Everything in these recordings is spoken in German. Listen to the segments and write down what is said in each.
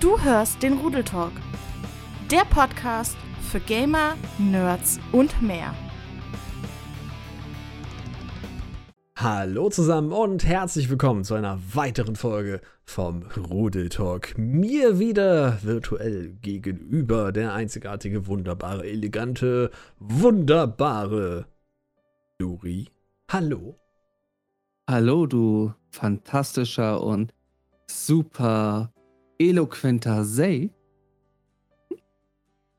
Du hörst den Rudeltalk. Der Podcast für Gamer, Nerds und mehr. Hallo zusammen und herzlich willkommen zu einer weiteren Folge vom Rudeltalk. Mir wieder virtuell gegenüber der einzigartige, wunderbare, elegante, wunderbare Luri. Hallo. Hallo, du fantastischer und super eloquenter Say.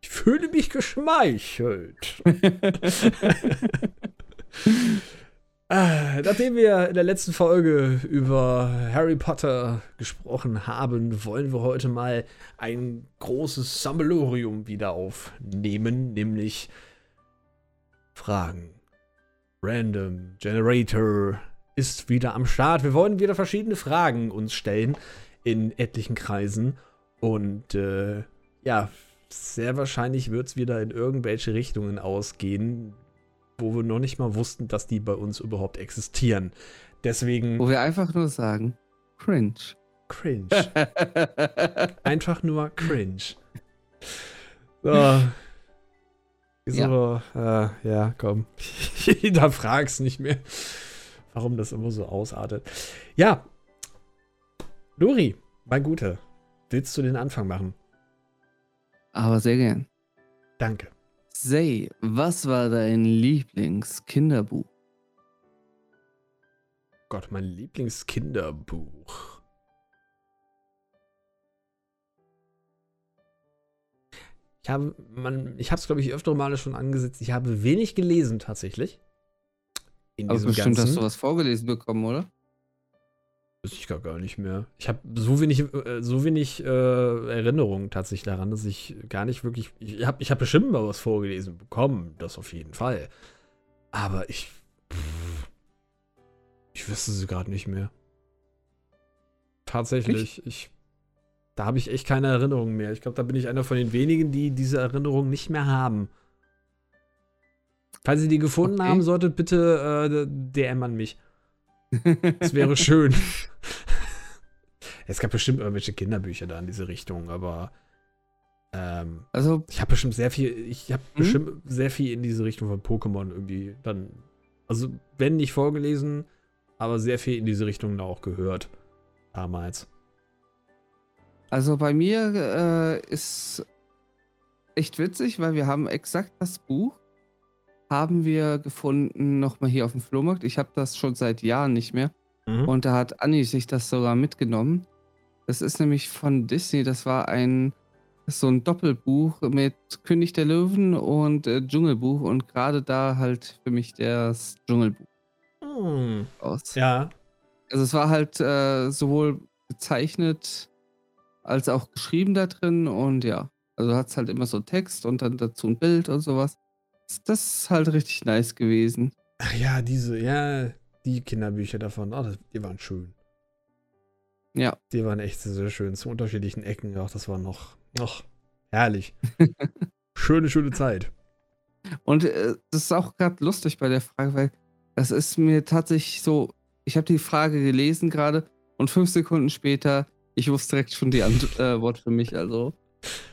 Ich fühle mich geschmeichelt. Ah, nachdem wir in der letzten Folge über Harry Potter gesprochen haben, wollen wir heute mal ein großes Sammelsurium wieder aufnehmen, nämlich Fragen. Random Generator ist wieder am Start. Wir wollen wieder verschiedene Fragen uns stellen in etlichen Kreisen und äh, ja, sehr wahrscheinlich wird es wieder in irgendwelche Richtungen ausgehen, wo wir noch nicht mal wussten, dass die bei uns überhaupt existieren. Deswegen. Wo wir einfach nur sagen, cringe. Cringe. einfach nur cringe. So. So, ja, äh, ja komm. da frag's nicht mehr, warum das immer so ausartet. Ja. Lori, mein Guter, willst du den Anfang machen? Aber sehr gern. Danke. Say, was war dein Lieblingskinderbuch? Gott, mein Lieblingskinderbuch. Ich habe, man, ich habe es, glaube ich, öfter Male schon angesetzt. Ich habe wenig gelesen, tatsächlich. In Aber bestimmt Ganzen. hast du was vorgelesen bekommen, oder? Weiß ich gar, gar nicht mehr. Ich habe so wenig, äh, so wenig äh, Erinnerungen tatsächlich daran, dass ich gar nicht wirklich. Ich habe ich hab bestimmt mal was vorgelesen bekommen, das auf jeden Fall. Aber ich. Pff, ich wüsste sie gerade nicht mehr. Tatsächlich, ich, ich da habe ich echt keine Erinnerungen mehr. Ich glaube, da bin ich einer von den wenigen, die diese Erinnerungen nicht mehr haben. Falls ihr die gefunden okay. haben solltet, bitte äh, DM an mich. Das wäre schön. es gab bestimmt irgendwelche Kinderbücher da in diese Richtung, aber ähm, also ich habe bestimmt sehr viel, ich habe hm? bestimmt sehr viel in diese Richtung von Pokémon irgendwie dann, also wenn nicht vorgelesen, aber sehr viel in diese Richtung auch gehört damals. Also bei mir äh, ist echt witzig, weil wir haben exakt das Buch haben wir gefunden, nochmal hier auf dem Flohmarkt. Ich habe das schon seit Jahren nicht mehr. Mhm. Und da hat Anni sich das sogar mitgenommen. Das ist nämlich von Disney. Das war ein so ein Doppelbuch mit König der Löwen und äh, Dschungelbuch. Und gerade da halt für mich das Dschungelbuch mhm. aus. Ja. Also es war halt äh, sowohl gezeichnet als auch geschrieben da drin. Und ja, also hat es halt immer so Text und dann dazu ein Bild und sowas das ist halt richtig nice gewesen. Ach ja, diese, ja, die Kinderbücher davon, oh, das, die waren schön. Ja. Die waren echt sehr, sehr schön. Zu unterschiedlichen Ecken auch. Das war noch, noch herrlich. schöne, schöne Zeit. Und äh, das ist auch gerade lustig bei der Frage, weil das ist mir tatsächlich so, ich habe die Frage gelesen gerade und fünf Sekunden später, ich wusste direkt schon die Antwort äh, für mich. Also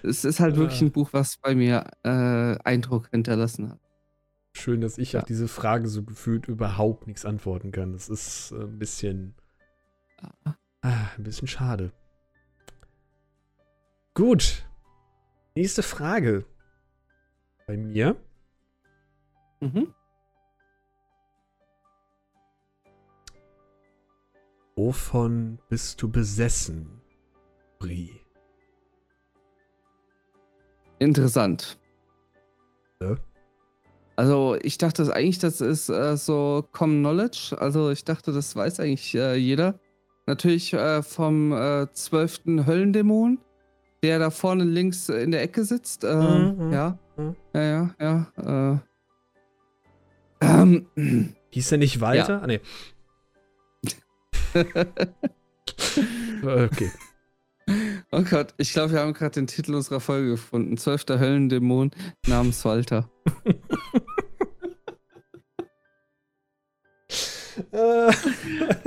es ist halt wirklich ein Buch, was bei mir äh, Eindruck hinterlassen hat. Schön, dass ich ja. auf diese Frage so gefühlt überhaupt nichts antworten kann. Das ist äh, ein bisschen. Ah. ah, ein bisschen schade. Gut. Nächste Frage. Bei mir. Mhm. Wovon bist du besessen, Brie? Interessant. Ja. Also ich dachte eigentlich, das ist äh, so Common Knowledge. Also ich dachte, das weiß eigentlich äh, jeder. Natürlich äh, vom äh, zwölften Höllendämon, der da vorne links in der Ecke sitzt. Ähm, mhm, mhm. ja. Mhm. ja, ja, ja, äh. Ähm. Hieß der nicht Walter? Ja. Ah, nee. okay. Oh Gott, ich glaube, wir haben gerade den Titel unserer Folge gefunden. Zwölfter Höllendämon namens Walter.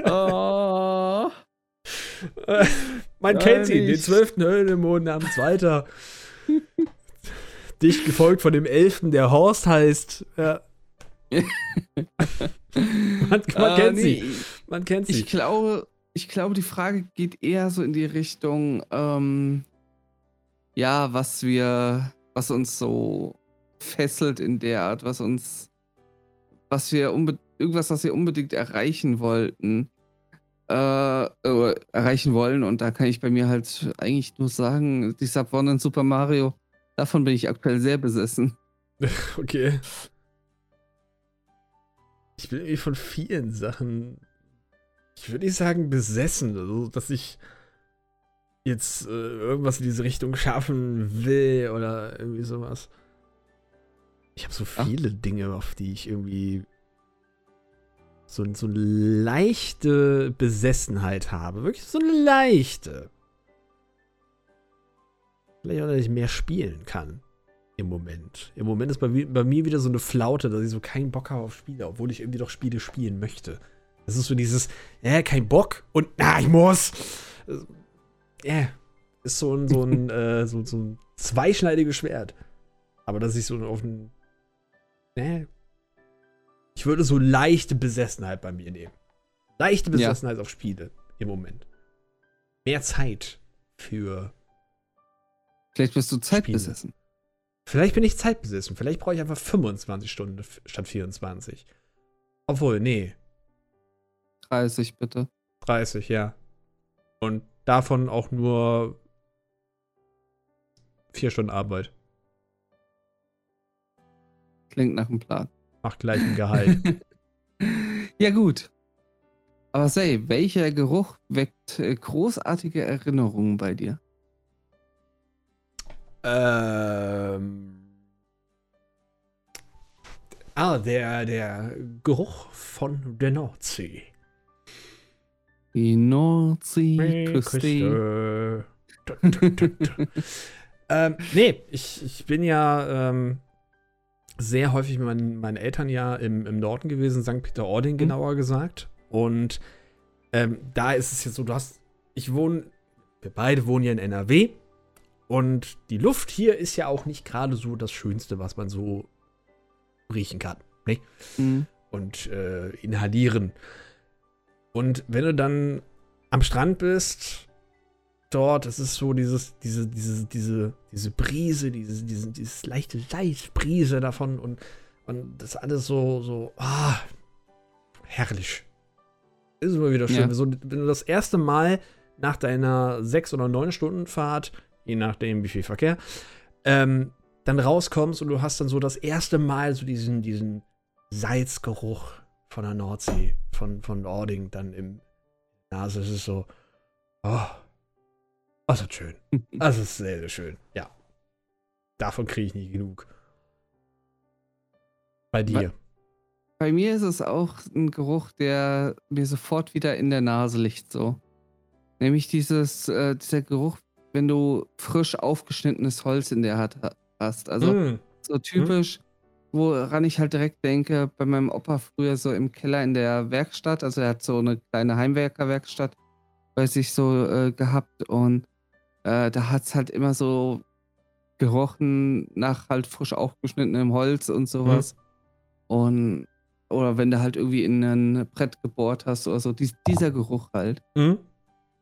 oh. Man Ja, kennt ihn, den zwölften Höllenmond namens Walter. Dicht gefolgt von dem Elften, der Horst heißt. Ja. man man Ah, kennt nee, sie. Man kennt sie. Ich glaube, ich glaube, die Frage geht eher so in die Richtung, ähm, ja, was wir, was uns so fesselt in der Art, was uns, was wir irgendwas, was wir unbedingt erreichen wollten, äh, äh, erreichen wollen. Und da kann ich bei mir halt eigentlich nur sagen, die Subone in Super Mario, davon bin ich aktuell sehr besessen. Okay. Ich bin irgendwie von vielen Sachen, ich würde nicht sagen besessen, also dass ich jetzt äh, irgendwas in diese Richtung schaffen will oder irgendwie sowas. Ich habe so Ach. viele Dinge, auf die ich irgendwie so, so eine leichte Besessenheit habe. Wirklich so eine leichte. Vielleicht auch, dass ich mehr spielen kann. Im Moment. Im Moment ist bei, bei mir wieder so eine Flaute, dass ich so keinen Bock habe auf Spiele, obwohl ich irgendwie doch Spiele spielen möchte. Das ist so dieses, äh, kein Bock und na, ich muss. Ja, ist so ein, so ein, äh, so, so ein zweischneidiges Schwert. Aber dass ich so auf ein, ne, ich würde so leichte Besessenheit bei mir nehmen. Leichte Ja. Besessenheit auf Spiele im Moment. Mehr Zeit für Vielleicht bist du zeitbesessen. Vielleicht bin ich zeitbesessen. Vielleicht brauche ich einfach 25 Stunden statt 24. Obwohl, nee, 30 bitte. 30, ja. Und davon auch nur vier Stunden Arbeit. Klingt nach einem Plan. Macht gleichem Gehalt. ja, gut. Aber say, welcher Geruch weckt äh, großartige Erinnerungen bei dir? ähm. Ah, der, der Geruch von der Nordsee. Die Nordseeküste. Ähm, nee, ich, ich bin ja ähm, sehr häufig mit meinen, meinen Eltern ja im, im Norden gewesen, St. Peter-Ording genauer gesagt. Und ähm, da ist es jetzt so, du hast, ich wohne, wir beide wohnen ja in NRW. Und die Luft hier ist ja auch nicht gerade so das Schönste, was man so riechen kann. Ne? Mhm. und äh, inhalieren. Und wenn du dann am Strand bist, dort, es ist so dieses, diese, diese, diese, diese Brise, diese, diese, dieses leichte Leitbrise davon und, und das alles so, so, ah, herrlich. Ist immer wieder schön. Ja. So, wenn du das erste Mal nach deiner sechs oder neun Stunden Fahrt, je nachdem wie viel Verkehr, ähm, dann rauskommst und du hast dann so das erste Mal so diesen, diesen Salzgeruch von der Nordsee, von, von Ording dann im Nase. Es ist so, oh, das ist schön. Das ist sehr, sehr schön. Ja. Davon kriege ich nicht genug. Bei dir. Bei mir ist es auch ein Geruch, der mir sofort wieder in der Nase liegt, so. Nämlich dieses, äh, dieser Geruch, wenn du frisch aufgeschnittenes Holz in der Hand ha- hast. Also Mm. so typisch, woran ich halt direkt denke, bei meinem Opa früher so im Keller in der Werkstatt, also er hat so eine kleine Heimwerkerwerkstatt bei sich so äh, gehabt und äh, da hat es halt immer so gerochen nach halt frisch aufgeschnittenem Holz und sowas. Und oder wenn du halt irgendwie in ein Brett gebohrt hast oder so, dies, dieser Geruch halt. Mm.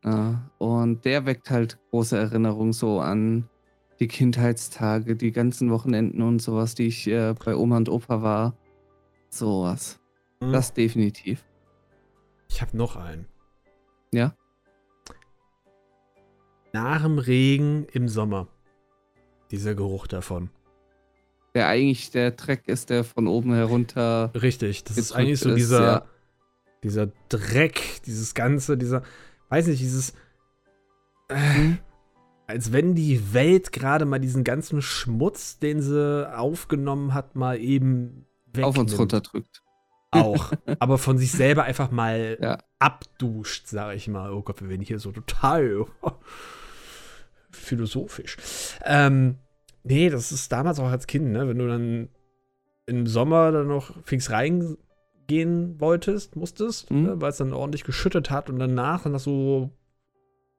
Ja, und der weckt halt große Erinnerungen so an die Kindheitstage, die ganzen Wochenenden und sowas, die ich äh, bei Oma und Opa war. Sowas. Mm. Das definitiv. Ich habe noch einen. Ja? Nach dem Regen im Sommer. Dieser Geruch davon. Der eigentlich der Dreck ist, der von oben herunter. Richtig. Das ist eigentlich so ist, dieser, ja. dieser Dreck, dieses Ganze, dieser, weiß nicht, dieses. Äh, Hm? Als wenn die Welt gerade mal diesen ganzen Schmutz, den sie aufgenommen hat, mal eben auf uns wegnimmt. runterdrückt. Auch. aber von sich selber einfach mal Ja. abduscht, sage ich mal. Oh Gott, wir werden hier so total philosophisch. Ähm, nee, das ist damals auch als Kind, ne? Wenn du dann im Sommer dann noch fix reingehen wolltest, musstest, Mhm. ne? weil es dann ordentlich geschüttet hat und danach dann das so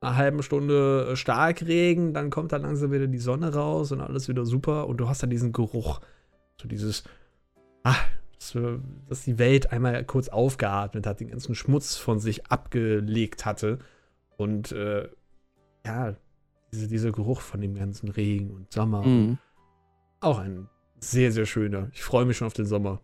einer halben Stunde äh, Starkregen, dann kommt dann langsam wieder die Sonne raus und alles wieder super und du hast dann diesen Geruch, so dieses, ah, dass, dass die Welt einmal kurz aufgeatmet hat, den ganzen Schmutz von sich abgelegt hatte und äh, ja, diese, dieser Geruch von dem ganzen Regen und Sommer. Mhm. Auch ein sehr, sehr schöner. Ich freue mich schon auf den Sommer.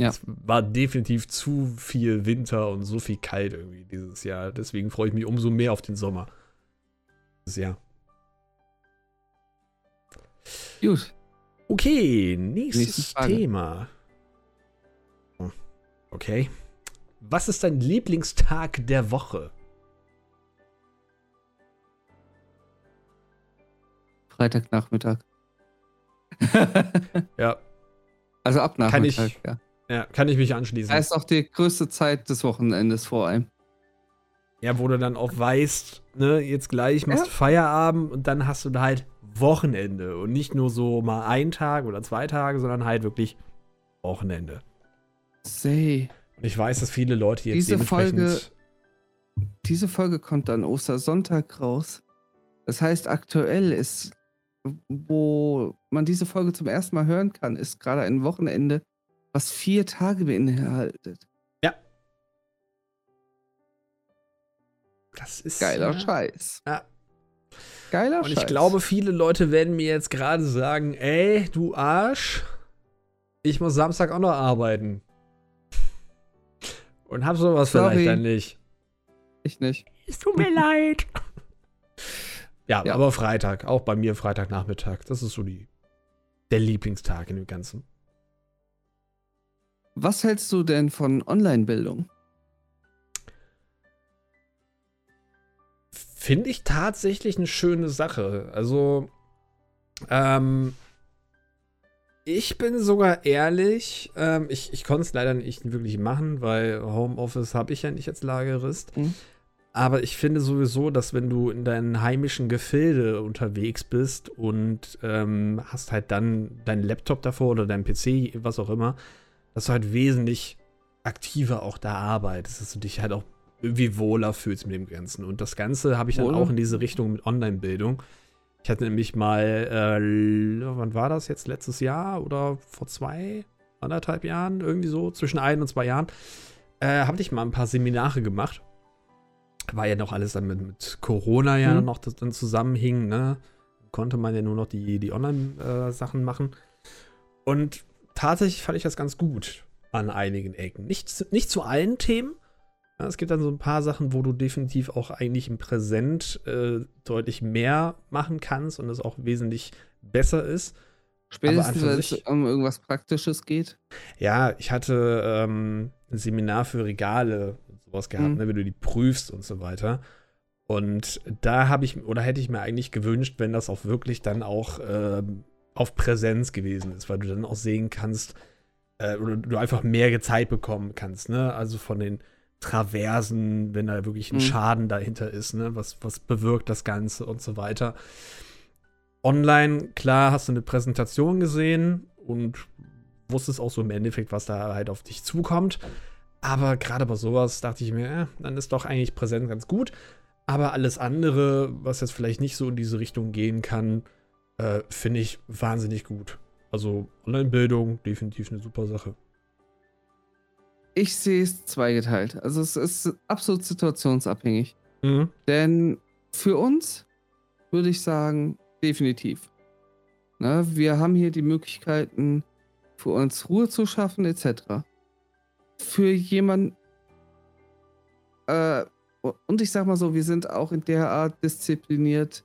Ja. Es war definitiv zu viel Winter und so viel kalt irgendwie dieses Jahr. Deswegen freue ich mich umso mehr auf den Sommer. Dieses Jahr. Gut. Okay, Nächste nächstes. Thema. Okay. Was ist dein Lieblingstag der Woche? Freitagnachmittag. Ja, also ab Kann ich- Nachmittag, ja. Ja kann ich mich anschließen. Da ist auch die größte Zeit des Wochenendes vor allem. Ja, wo du dann auch weißt, ne, jetzt gleich machst Ja. du Feierabend und dann hast du da halt Wochenende und nicht nur so mal ein Tag oder zwei Tage, sondern halt wirklich Wochenende. Say. Und ich weiß, dass viele Leute jetzt Diese dementsprechend Folge- Diese Folge kommt dann Ostersonntag raus. Das heißt, aktuell ist, wo man diese Folge zum ersten Mal hören kann, ist gerade ein Wochenende, was vier Tage beinhaltet. das ist Geiler ja, Scheiß. Ja. Geiler Und Scheiß. ich glaube, viele Leute werden mir jetzt gerade sagen, ey, du Arsch, ich muss Samstag auch noch arbeiten. Und hab sowas Sorry. vielleicht dann nicht. ich nicht. Es tut mir leid. Ja, Ja. aber Freitag, auch bei mir Freitagnachmittag. Das ist so die, der Lieblingstag in dem Ganzen. Was hältst du denn von Online-Bildung? Finde ich tatsächlich eine schöne Sache. Also, ähm, ich bin sogar ehrlich, ähm, ich, ich konnte es leider nicht wirklich machen, weil Homeoffice habe ich ja nicht als Lagerist. Mhm. Aber ich finde sowieso, dass wenn du in deinen heimischen Gefilde unterwegs bist und ähm, hast halt dann deinen Laptop davor oder deinen PC, was auch immer, dass du halt wesentlich aktiver auch da arbeitest, dass du dich halt auch irgendwie wohler fühlst mit dem Ganzen. Und das Ganze habe ich dann Wohler? auch in diese Richtung mit Online-Bildung. Ich hatte nämlich mal, äh, wann war das jetzt? Letztes Jahr oder vor zwei, anderthalb Jahren? Irgendwie so, zwischen ein und zwei Jahren. Äh, habe ich mal ein paar Seminare gemacht. War ja noch alles dann mit, mit Corona ja Mhm. noch das dann zusammenhing, ne? Konnte man ja nur noch die, die Online-Sachen machen. Und tatsächlich fand ich das ganz gut an einigen Ecken. Nicht, zu- nicht zu allen Themen. Ja, es gibt dann so ein paar Sachen, wo du definitiv auch eigentlich im Präsent äh, deutlich mehr machen kannst und es auch wesentlich besser ist. Spätestens, wenn es um irgendwas Praktisches geht. Ja, ich hatte ähm, ein Seminar für Regale und sowas gehabt, Mhm. ne, wenn du die prüfst und so weiter. Und da habe ich, oder hätte ich mir eigentlich gewünscht, wenn das auch wirklich dann auch ähm, auf Präsenz gewesen ist, weil du dann auch sehen kannst, äh, oder du einfach mehr Zeit bekommen kannst, ne? Also von den Traversen, wenn da wirklich ein Mhm. Schaden dahinter ist, ne? Was, was bewirkt das Ganze und so weiter. Online, klar, hast du eine Präsentation gesehen und wusstest auch so im Endeffekt, was da halt auf dich zukommt. Aber gerade bei sowas dachte ich mir, äh, dann ist doch eigentlich präsent ganz gut. Aber alles andere, was jetzt vielleicht nicht so in diese Richtung gehen kann, äh, finde ich wahnsinnig gut. Also Online-Bildung, definitiv eine super Sache. Ich sehe es zweigeteilt. Also es ist absolut situationsabhängig. Mhm. Denn für uns würde ich sagen, definitiv. Ne, wir haben hier die Möglichkeiten, für uns Ruhe zu schaffen, etc. Für jemanden, äh, und ich sag mal so, wir sind auch in der Art diszipliniert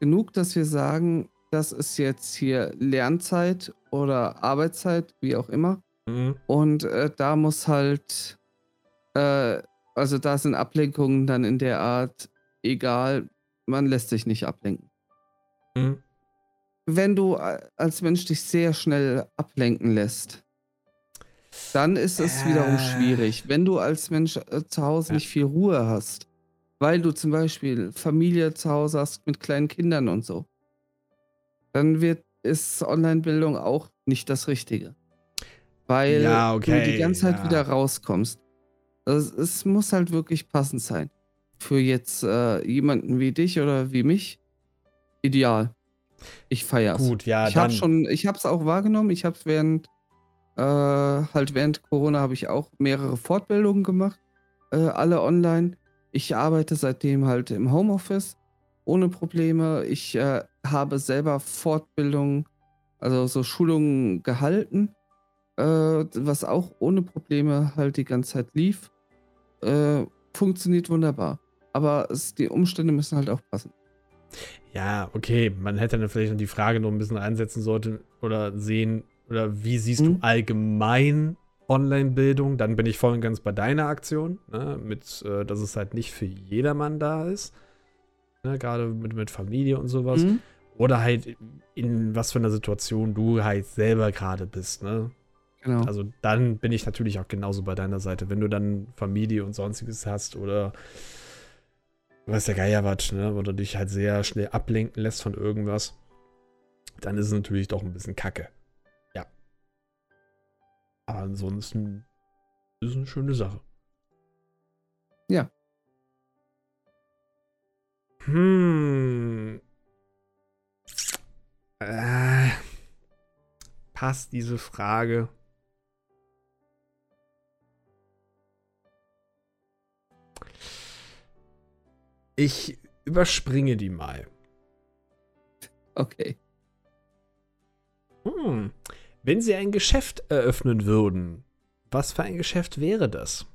genug, dass wir sagen, das ist jetzt hier Lernzeit oder Arbeitszeit, wie auch immer. Mhm. Und äh, da muss halt, äh, also da sind Ablenkungen dann in der Art egal, man lässt sich nicht ablenken. Mhm. Wenn du äh, als Mensch dich sehr schnell ablenken lässt, dann ist es wiederum Äh. schwierig. Wenn du als Mensch äh, zu Hause Ja. nicht viel Ruhe hast, weil du zum Beispiel Familie zu Hause hast mit kleinen Kindern und so, dann wird ist Online-Bildung auch nicht das Richtige. Weil Ja, du okay, die ganze Zeit ja. wieder rauskommst. Also es muss halt wirklich passend sein. für jetzt äh, jemanden wie dich oder wie mich ideal. Ich feier's. Gut, ja, ich habe dann. schon, ich habe es auch wahrgenommen. Ich habe während äh, halt während Corona habe ich auch mehrere Fortbildungen gemacht, äh, alle online. Ich arbeite seitdem halt im Homeoffice ohne Probleme. Ich äh, habe selber Fortbildungen, also so Schulungen gehalten, äh, was auch ohne Probleme halt die ganze Zeit lief. Äh, funktioniert wunderbar. Aber es, die Umstände müssen halt auch passen. Ja, okay, man hätte dann vielleicht noch die Frage noch ein bisschen einsetzen sollte oder sehen, oder wie siehst Mhm. du allgemein Online-Bildung? Dann bin ich voll und ganz bei deiner Aktion, ne, mit, äh, dass es halt nicht für jedermann da ist. Ne, Gerade mit, mit Familie und sowas. Mhm. Oder halt in was für einer Situation du halt selber gerade bist, ne? Genau. Also dann bin ich natürlich auch genauso bei deiner Seite. Wenn du dann Familie und sonstiges hast oder weiß der Geier was, ne, wo du dich halt sehr schnell ablenken lässt von irgendwas, dann ist es natürlich doch ein bisschen kacke. Ja. Aber ansonsten ist es eine schöne Sache. Ja. Hm. Äh, passt diese Frage? Ich überspringe die mal. Okay. Hm. Wenn Sie ein Geschäft eröffnen würden, was für ein Geschäft wäre das?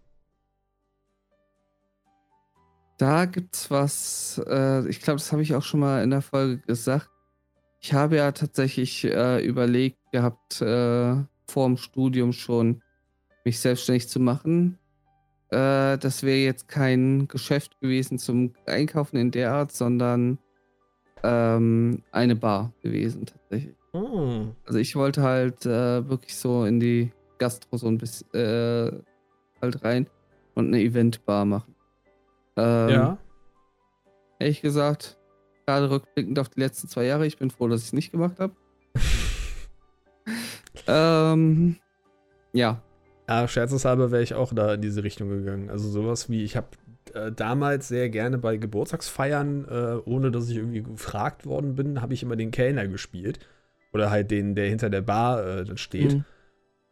Da gibt's was, äh, ich glaube, das habe ich auch schon mal in der Folge gesagt. Ich habe ja tatsächlich äh, überlegt gehabt, äh, vor dem Studium schon, mich selbstständig zu machen. Äh, das wäre jetzt kein Geschäft gewesen zum Einkaufen in der Art, sondern ähm, eine Bar gewesen tatsächlich. Hm. Also ich wollte halt äh, wirklich so in die Gastro so ein bisschen äh, halt rein und eine Eventbar machen. Ähm, Ja. Ehrlich gesagt, gerade rückblickend auf die letzten zwei Jahre, ich bin froh, dass ich es nicht gemacht habe. ähm, ja, Ja, scherzeshalber wäre ich auch da in diese Richtung gegangen. Also sowas wie, ich habe äh, damals sehr gerne bei Geburtstagsfeiern, äh, ohne dass ich irgendwie gefragt worden bin, habe ich immer den Kellner gespielt. Oder halt den, der hinter der Bar äh, dann steht. Mhm.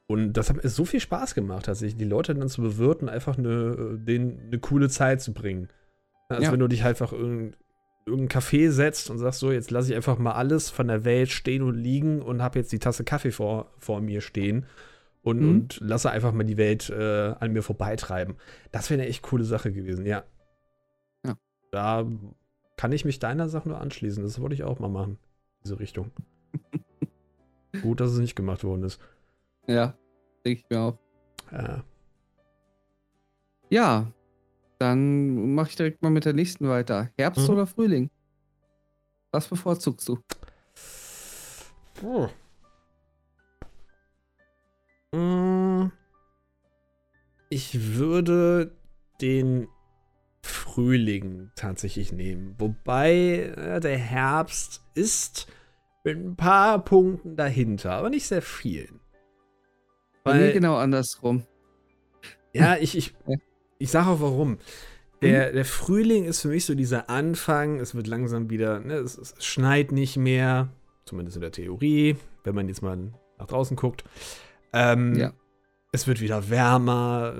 Und das hat mir so viel Spaß gemacht, tatsächlich, die Leute dann zu bewirten, einfach eine, äh, denen eine coole Zeit zu bringen. Als Ja. wenn du dich halt einfach in irgendein Café setzt und sagst so, jetzt lasse ich einfach mal alles von der Welt stehen und liegen und habe jetzt die Tasse Kaffee vor, vor mir stehen und, Mhm. und lasse einfach mal die Welt äh, an mir vorbeitreiben. Das wäre eine echt coole Sache gewesen, ja. Ja. Da kann ich mich deiner Sache nur anschließen. Das wollte ich auch mal machen, diese Richtung. Gut, dass es nicht gemacht worden ist. Ja, denke ich mir auch. Äh, Ja, dann mache ich direkt mal mit der nächsten weiter. Herbst Mhm. oder Frühling? Was bevorzugst du? Oh. Ich würde den Frühling tatsächlich nehmen. Wobei äh, der Herbst ist mit ein paar Punkten dahinter, aber nicht sehr vielen. Bei mir Weil, genau andersrum. ja, ich, ich, ich sage auch warum. Der, der Frühling ist für mich so dieser Anfang, es wird langsam wieder, ne, es, es schneit nicht mehr, zumindest in der Theorie, wenn man jetzt mal nach draußen guckt. Ähm, Ja. Es wird wieder wärmer,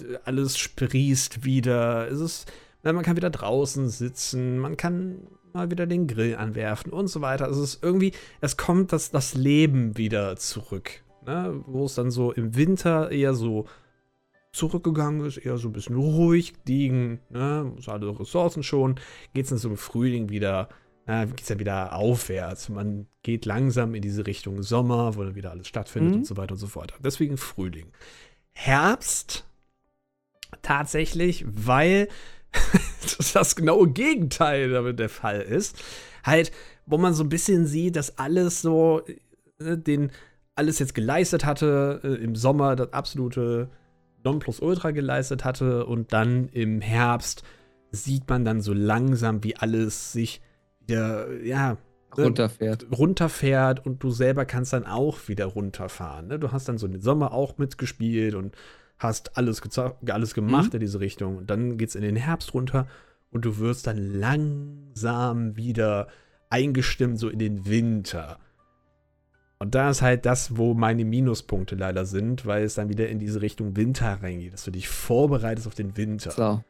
äh, alles sprießt wieder, es ist, man kann wieder draußen sitzen, man kann mal wieder den Grill anwerfen und so weiter. Also es ist irgendwie, es kommt das, das Leben wieder zurück, ne, wo es dann so im Winter eher so zurückgegangen ist, eher so ein bisschen ruhig liegen, ne, so alle Ressourcen schon, geht es dann so im Frühling wieder, na, geht es ja wieder aufwärts. Man geht langsam in diese Richtung Sommer, wo dann wieder alles stattfindet Mhm. und so weiter und so fort. Deswegen Frühling. Herbst tatsächlich, weil das genaue Gegenteil damit der Fall ist. Halt, wo man so ein bisschen sieht, dass alles so, äh, den, alles jetzt geleistet hatte, äh, im Sommer das absolute Nonplusultra geleistet hatte und dann im Herbst sieht man dann so langsam, wie alles sich wieder, ja, ne, Runterfährt. runterfährt und du selber kannst dann auch wieder runterfahren. Ne? Du hast dann so den Sommer auch mitgespielt und hast alles, alles gemacht Mhm. in diese Richtung. Und dann geht es in den Herbst runter und du wirst dann langsam wieder eingestimmt, so in den Winter. Und da ist halt das, wo meine Minuspunkte leider sind, weil es dann wieder in diese Richtung Winter reingeht, dass du dich vorbereitest auf den Winter. So.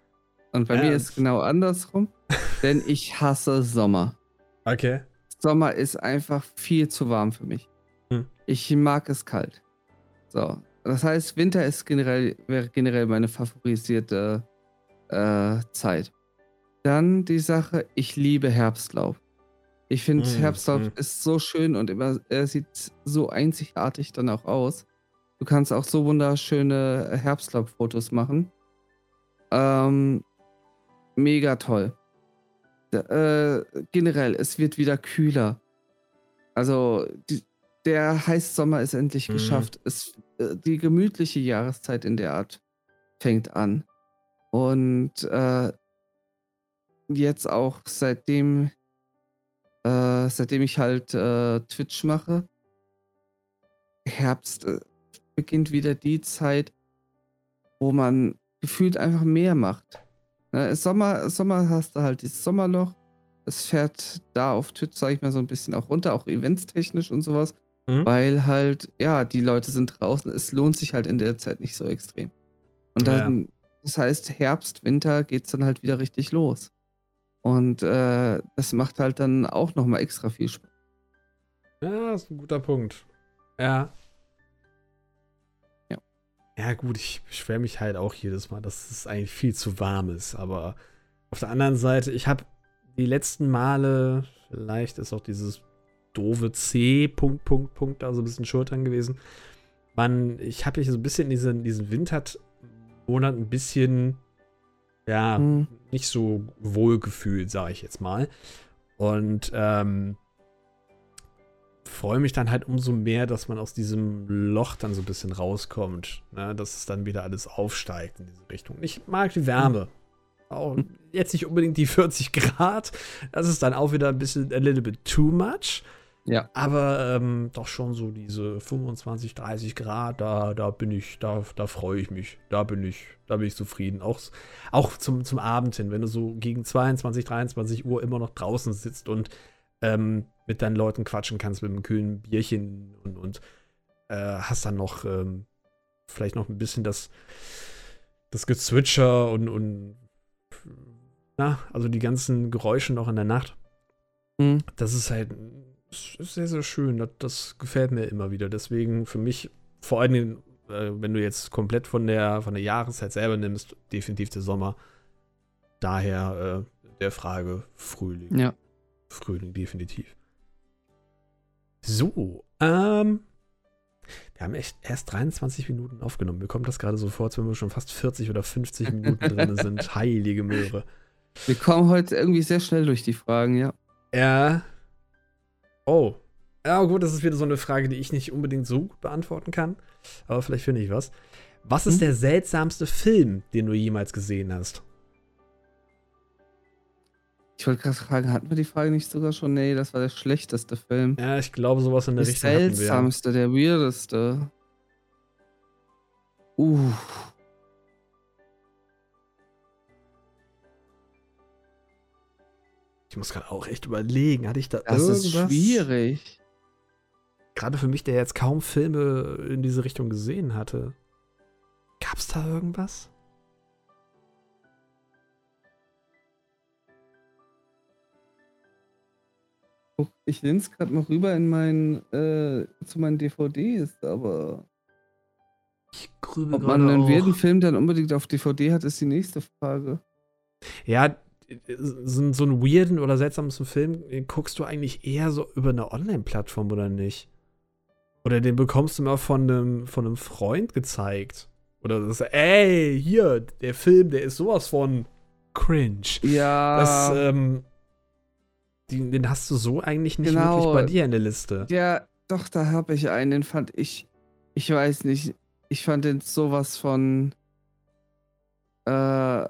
Und bei Ja, mir ist genau andersrum, denn ich hasse Sommer. Okay. Sommer ist einfach viel zu warm für mich. Hm. Ich mag es kalt. So. Das heißt, Winter ist generell, wäre generell meine favorisierte äh, Zeit. Dann die Sache, ich liebe Herbstlaub. Ich finde, Hm, Herbstlaub hm. ist so schön und immer, er sieht so einzigartig dann auch aus. Du kannst auch so wunderschöne Herbstlaubfotos machen. Ähm, mega toll. D- Äh, generell, es wird wieder kühler. Also, die, der Heißsommer ist endlich Mhm. geschafft. Es, äh, die gemütliche Jahreszeit in der Art fängt an. Und äh, jetzt auch seitdem, äh, seitdem ich halt äh, Twitch mache, Herbst äh, beginnt wieder die Zeit, wo man gefühlt einfach mehr macht. Ne, Sommer, Sommer hast du halt dieses Sommerloch. Es fährt da auf Twitch, sag ich mal, so ein bisschen auch runter, auch eventstechnisch und sowas. Mhm. Weil halt, ja, die Leute sind draußen. Es lohnt sich halt in der Zeit nicht so extrem. Und Ja. dann, das heißt, Herbst, Winter geht's dann halt wieder richtig los. Und äh, das macht halt dann auch nochmal extra viel Spaß. Ja, ist ein guter Punkt. Ja. Ja. Ja, gut, ich beschwere mich halt auch jedes Mal, dass es eigentlich viel zu warm ist. Aber auf der anderen Seite, ich habe die letzten Male, vielleicht ist auch dieses doofe C, Punkt, Punkt, Punkt, da so ein bisschen Schultern gewesen. Man, ich habe mich so ein bisschen in diesen, diesen Wintermonat ein bisschen, ja, Hm. nicht so wohl gefühlt, sage ich jetzt mal. Und ähm, freue mich dann halt umso mehr, dass man aus diesem Loch dann so ein bisschen rauskommt. Ne? Dass es dann wieder alles aufsteigt in diese Richtung. Ich mag die Wärme. Auch Hm. jetzt nicht unbedingt die 40 Grad. Das ist dann auch wieder ein bisschen a little bit too much. Ja. Aber ähm, doch schon so diese 25, 30 Grad, da, da bin ich, da, da freue ich mich. Da bin ich, da bin ich zufrieden. Auch, auch zum, zum Abend hin, wenn du so gegen 22, 23 Uhr immer noch draußen sitzt und ähm, mit deinen Leuten quatschen kannst mit einem kühlen Bierchen und, und äh, hast dann noch ähm, vielleicht noch ein bisschen das, das Gezwitscher und, und na, also die ganzen Geräusche noch in der Nacht. Hm. Das ist halt ist sehr, sehr schön. Das, das gefällt mir immer wieder. Deswegen für mich, vor allen Dingen, äh, wenn du jetzt komplett von der, von der Jahreszeit selber nimmst, definitiv der Sommer. Daher äh, der Frage Frühling. Ja. Frühling, definitiv. So, ähm. Wir haben echt erst 23 Minuten aufgenommen. Mir kommt das gerade so vor, als wenn wir schon fast 40 oder 50 Minuten drin sind. Heilige Möhre. Wir kommen heute irgendwie sehr schnell durch die Fragen, ja. Ja. Oh. Ja, gut, das ist wieder so eine Frage, die ich nicht unbedingt so gut beantworten kann. Aber vielleicht finde ich was. Was ist Hm? der seltsamste Film, den du jemals gesehen hast? Ich wollte gerade fragen, hatten wir die Frage nicht sogar schon? Nee, das war der schlechteste Film. Ja, ich glaube, sowas in der Der Richtung hatten wir. seltsamste, der weirdeste. Uh. Ich muss gerade auch echt überlegen. Hatte ich da Das ist irgendwas? schwierig. Gerade für mich, der jetzt kaum Filme in diese Richtung gesehen hatte. Gab's da irgendwas? Ich linse gerade mal rüber in mein, äh, zu meinen DVDs, aber Ich grübel ob man einen weirden Film dann unbedingt auf DVD hat, ist die nächste Frage. Ja, so, so einen weirden oder seltsamen Film den guckst du eigentlich eher so über eine Online-Plattform oder nicht? Oder den bekommst du mal von einem, von einem Freund gezeigt. Oder das, ey, hier, der Film, der ist sowas von cringe. Ja, Das, ähm, den, den hast du so eigentlich nicht Genau. wirklich bei dir in der Liste. ja, doch, da habe ich einen, den fand ich, ich weiß nicht, ich fand den sowas von äh,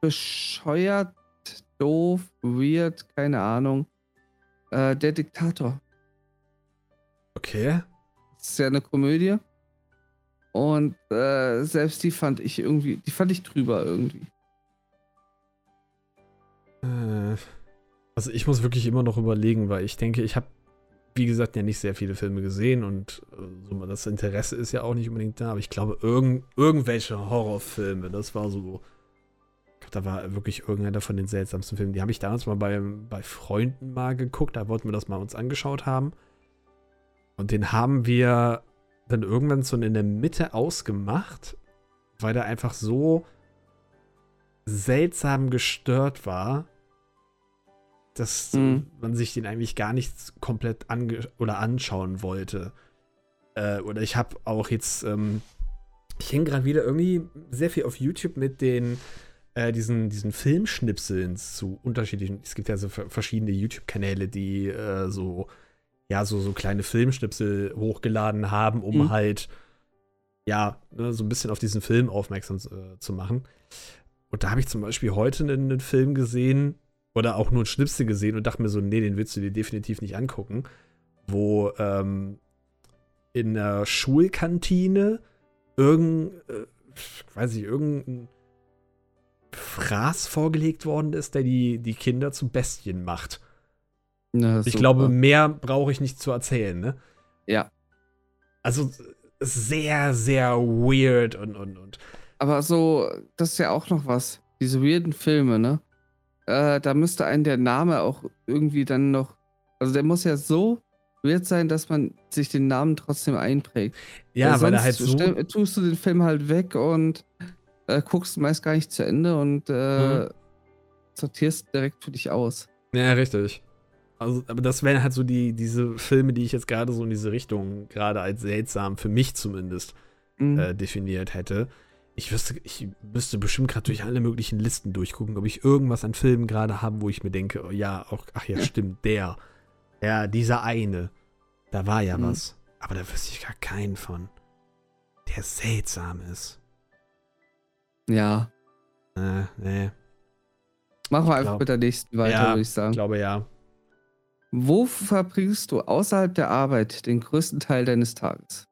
bescheuert, doof, weird, keine Ahnung. Äh, der Diktator. Okay. Das ist ja eine Komödie. Und äh, selbst die fand ich irgendwie, die fand ich drüber irgendwie. Äh, also ich muss wirklich immer noch überlegen, weil ich denke, ich habe, wie gesagt, ja nicht sehr viele Filme gesehen und äh, so, das Interesse ist ja auch nicht unbedingt da, aber ich glaube, irgend, irgendwelche Horrorfilme, das war so. Da war wirklich irgendeiner von den seltsamsten Filmen. Die habe ich damals mal bei, bei Freunden mal geguckt, da wollten wir das mal uns angeschaut haben. Und den haben wir dann irgendwann so in der Mitte ausgemacht, weil der einfach so seltsam gestört war, dass Mhm. man sich den eigentlich gar nicht komplett oder anschauen wollte. Äh, oder ich habe auch jetzt, ähm, ich hänge gerade wieder irgendwie sehr viel auf YouTube mit den äh, diesen, diesen Filmschnipseln zu unterschiedlichen, es gibt ja so ver- verschiedene YouTube-Kanäle, die äh, so, ja, so, so kleine Filmschnipsel hochgeladen haben, um Mhm. halt, ja, ne, so ein bisschen auf diesen Film aufmerksam äh, zu machen. Und da habe ich zum Beispiel heute einen, einen Film gesehen oder auch nur einen Schnipsel gesehen und dachte mir so, nee, den willst du dir definitiv nicht angucken, wo ähm, in der Schulkantine irgendein, äh, weiß ich, irgendein Fraß vorgelegt worden ist, der die, die Kinder zu Bestien macht. Na, Ich glaube, mehr brauche ich nicht zu erzählen, ne? Ja. Also sehr, sehr weird und, und, und. Aber so, das ist ja auch noch was. Diese weirden Filme, ne? Äh, da müsste einen der Name auch irgendwie dann noch. Also der muss ja so weird sein, dass man sich den Namen trotzdem einprägt. Ja, weil er halt so. tust du den Film halt weg und äh, guckst meist gar nicht zu Ende und äh, Mhm. sortierst direkt für dich aus. Ja, richtig. Also, aber das wären halt so die, diese Filme, die ich jetzt gerade so in diese Richtung, gerade als seltsam, für mich zumindest, Mhm. äh, definiert hätte. Ich wüsste, ich müsste bestimmt gerade durch alle möglichen Listen durchgucken, ob ich irgendwas an Filmen gerade habe, wo ich mir denke, oh ja, auch, ach ja, stimmt, der. Ja, dieser eine. Da war ja Mhm. was. Aber da wüsste ich gar keinen von. Der seltsam ist. Ja. Äh, nee. Machen wir einfach glaub- mit der nächsten weiter, Ja, würde ich Ich sagen. glaube ja. Wo verbringst du außerhalb der Arbeit den größten Teil deines Tages?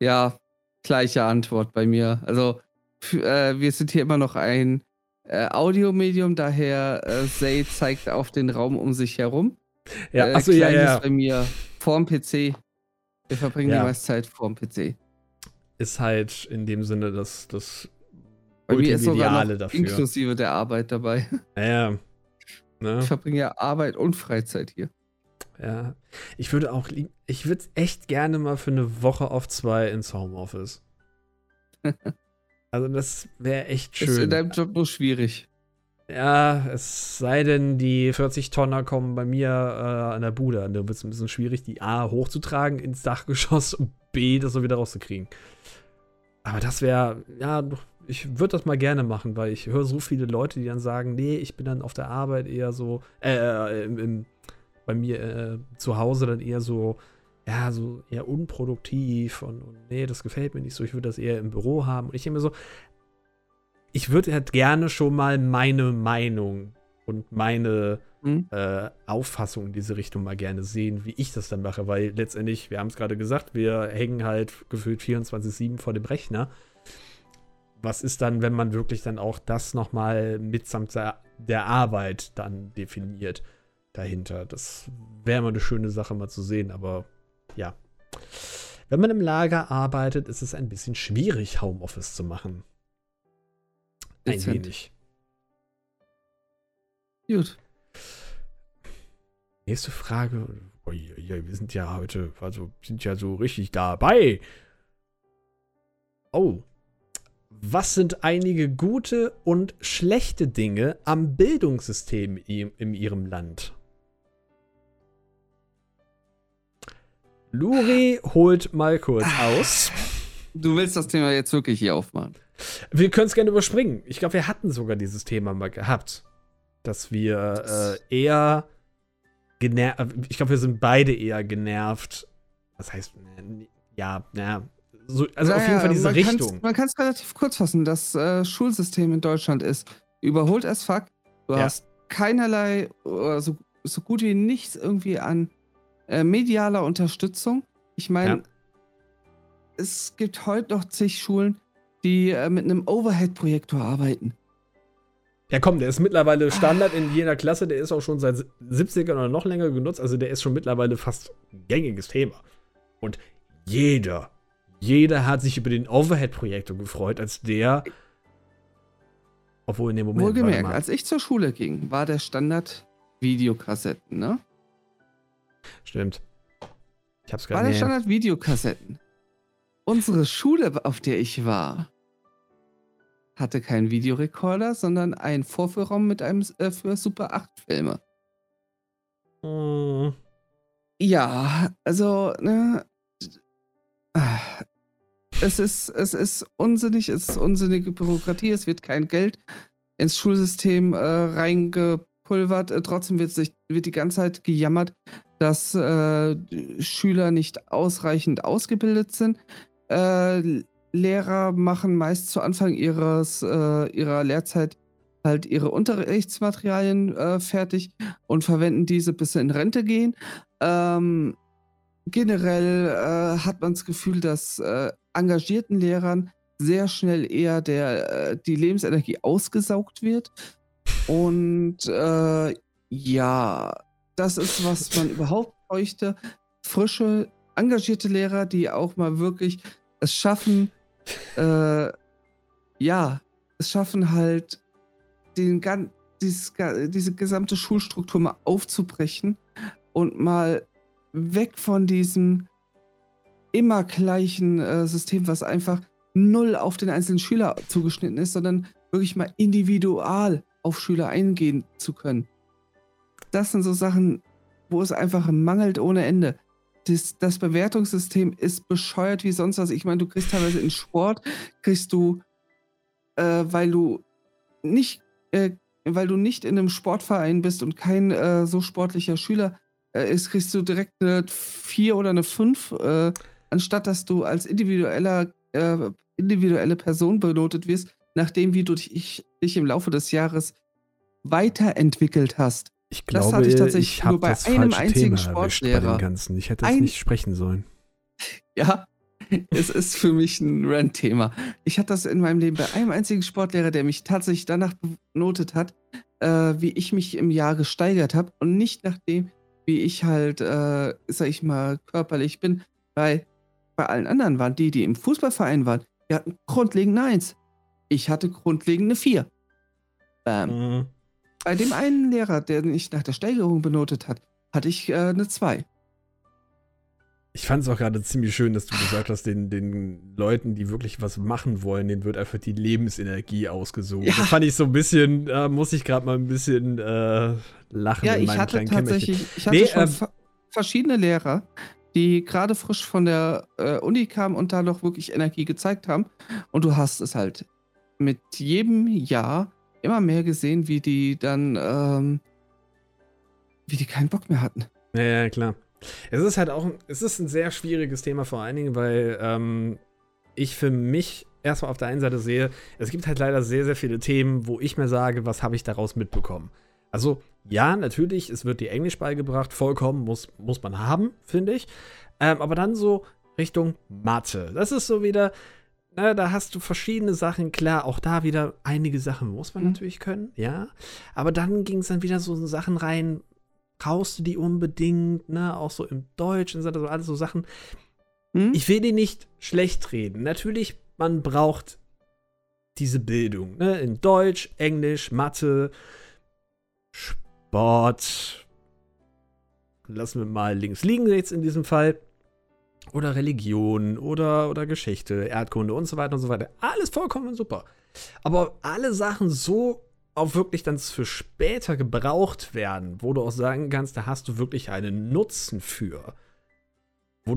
Ja, gleiche Antwort bei mir. Also, äh, wir sind hier immer noch ein äh, Audiomedium, daher äh, Zay zeigt auf den Raum um sich herum. Ja, äh, achso, ja, ja. bei mir vorm PC. Wir verbringen Ja. die meiste Zeit vorm PC. Ist halt in dem Sinne das, das Bei mir ist sogar Ideale noch dafür. inklusive der Arbeit dabei. Ja, ja. Ne? Ich verbringe ja Arbeit und Freizeit hier. Ja. Ich würde auch lieb, ich würde echt gerne mal für eine Woche auf zwei ins Homeoffice. also das wäre echt Ist in schön. deinem Job nur schwierig. Ja, es sei denn, die 40 Tonner kommen bei mir äh, an der Bude an. Da wird es ein bisschen schwierig, die A hochzutragen ins Dachgeschoss und B das so wieder rauszukriegen. Aber das wäre, ja, ich würde das mal gerne machen, weil ich höre so viele Leute, die dann sagen, nee, ich bin dann auf der Arbeit eher so, äh, im, im, bei mir äh, zu Hause dann eher so, ja, so eher unproduktiv und, und nee, das gefällt mir nicht so, ich würde das eher im Büro haben. Und ich denke mir so, ich würde halt gerne schon mal meine Meinung und meine Hm? äh, Auffassung in diese Richtung mal gerne sehen, wie ich das dann mache, weil letztendlich, wir haben es gerade gesagt, wir hängen halt gefühlt 24-7 vor dem Rechner. Was ist dann, wenn man wirklich dann auch das nochmal mitsamt der, der Arbeit dann definiert dahinter? Das wäre mal eine schöne Sache mal zu sehen, aber ja. Wenn man im Lager arbeitet, ist es ein bisschen schwierig, Homeoffice zu machen. Ein Dezent. wenig. Gut. Nächste Frage. Oh, wir sind ja heute, also sind ja so richtig dabei. Oh. Was sind einige gute und schlechte Dinge am Bildungssystem i- in Ihrem Land? Luri holt mal kurz aus. Du willst das Thema jetzt wirklich hier aufmachen. Wir können es gerne überspringen. Ich glaube, wir hatten sogar dieses Thema mal gehabt. Dass wir äh, eher genervt. Ich glaube, wir sind beide eher genervt. Das heißt, äh, ja, ja. So, also auf jeden Naja, Fall diese man Richtung. kann's- Man kann es relativ kurz fassen. Das äh, Schulsystem in Deutschland ist überholt as fuck. Du Ja. hast keinerlei, so, so gut wie nichts irgendwie an äh, medialer Unterstützung. Ich meine, Ja. es gibt heute noch zig Schulen, die äh, mit einem Overhead-Projektor arbeiten. Ja, komm, der ist mittlerweile Standard in jeder Klasse. Der ist auch schon seit 70ern oder noch länger genutzt. Also der ist schon mittlerweile fast gängiges Thema. Und jeder, jeder hat sich über den Overhead-Projektor gefreut, als der. Obwohl in dem Moment. Wohlgemerkt, als ich zur Schule ging, war der Standard Videokassetten, ne? Stimmt. Ich hab's War gerade der Standard Videokassetten. Unsere Schule, auf der ich war, hatte keinen Videorekorder, sondern einen Vorführraum mit einem äh, für Super 8 Filme. Hm. Ja, also, ne. Es ist, es ist unsinnig, es ist unsinnige Bürokratie, es wird kein Geld ins Schulsystem äh, reingepulvert. Äh, trotzdem wird, sich, wird die ganze Zeit gejammert, dass äh, Schüler nicht ausreichend ausgebildet sind. Äh, Lehrer machen meist zu Anfang ihres, äh, ihrer Lehrzeit halt ihre Unterrichtsmaterialien äh, fertig und verwenden diese, bis sie in Rente gehen. Ähm, generell äh, hat man das Gefühl, dass äh, engagierten Lehrern sehr schnell eher der, äh, die Lebensenergie ausgesaugt wird. Und äh, ja, das ist, was man überhaupt bräuchte. Frische, engagierte Lehrer, die auch mal wirklich es schaffen, äh, ja, es schaffen halt, den, gan- dieses, ga- diese gesamte Schulstruktur mal aufzubrechen und mal weg von diesem immer gleichen äh, System, was einfach null auf den einzelnen Schüler zugeschnitten ist, sondern wirklich mal individual auf Schüler eingehen zu können. Das sind so Sachen, wo es einfach mangelt ohne Ende. Das, das Bewertungssystem ist bescheuert wie sonst was. Ich meine, du kriegst teilweise in Sport, kriegst du, äh, weil du nicht, äh, weil du nicht in einem Sportverein bist und kein äh, so sportlicher Schüler äh, ist, kriegst du direkt eine 4 oder eine 5, äh, anstatt dass du als individueller, äh, individuelle Person benotet wirst, nachdem wie du dich, dich im Laufe des Jahres weiterentwickelt hast. Ich Das glaube, hatte ich tatsächlich ich habe nur bei das einem falsche einzigen Thema erwischt bei Sportlehrer. dem Ganzen. Ich hätte Ein- nicht sprechen sollen. Ja, es ist für mich ein Rant-Thema. Ich hatte das in meinem Leben bei einem einzigen Sportlehrer, der mich tatsächlich danach benotet hat, äh, wie ich mich im Jahr gesteigert habe und nicht nach dem, wie ich halt, äh, sag ich mal, körperlich bin. Weil bei allen anderen waren die, die im Fußballverein waren, die hatten grundlegend eine Eins. Ich hatte grundlegend eine Vier. Bam. Mhm. Bei dem einen Lehrer, der mich nach der Steigerung benotet hat, hatte ich äh, eine 2. Ich fand es auch gerade ziemlich schön, dass du gesagt hast, den, den Leuten, die wirklich was machen wollen, denen wird einfach die Lebensenergie ausgesogen. Ja. Das fand ich so ein bisschen, da muss ich gerade mal ein bisschen äh, lachen Ja, in ich meinem hatte kleinen Kämmerchen. tatsächlich, ich hatte Nee, schon ver- verschiedene Lehrer, die gerade frisch von der äh, Uni kamen und da noch wirklich Energie gezeigt haben. Und du hast es halt mit jedem Jahr immer mehr gesehen, wie die dann, ähm, wie die keinen Bock mehr hatten. Ja, ja, klar. Es ist halt auch, ein- es ist ein sehr schwieriges Thema vor allen Dingen, weil ähm, ich für mich erstmal auf der einen Seite sehe, es gibt halt leider sehr, sehr viele Themen, wo ich mir sage, was habe ich daraus mitbekommen. Also ja, natürlich, es wird dir Englisch beigebracht, vollkommen, muss, muss man haben, finde ich. Ähm, aber dann so Richtung Mathe. Das ist so wieder, na, da hast du verschiedene Sachen, klar, auch da wieder einige Sachen muss man Mhm. natürlich können, ja. Aber dann ging es dann wieder so in Sachen rein, brauchst du die unbedingt, ne, auch so im Deutschen so alles so Sachen. Hm? Ich will die nicht schlecht reden. Natürlich, man braucht diese Bildung, ne, in Deutsch, Englisch, Mathe, Sport. Lassen wir mal links liegen jetzt in diesem Fall. Oder Religion oder, oder Geschichte, Erdkunde und so weiter und so weiter. Alles vollkommen super. Aber alle Sachen so auch wirklich dann für später gebraucht werden, wo du auch sagen kannst, da hast du wirklich einen Nutzen für.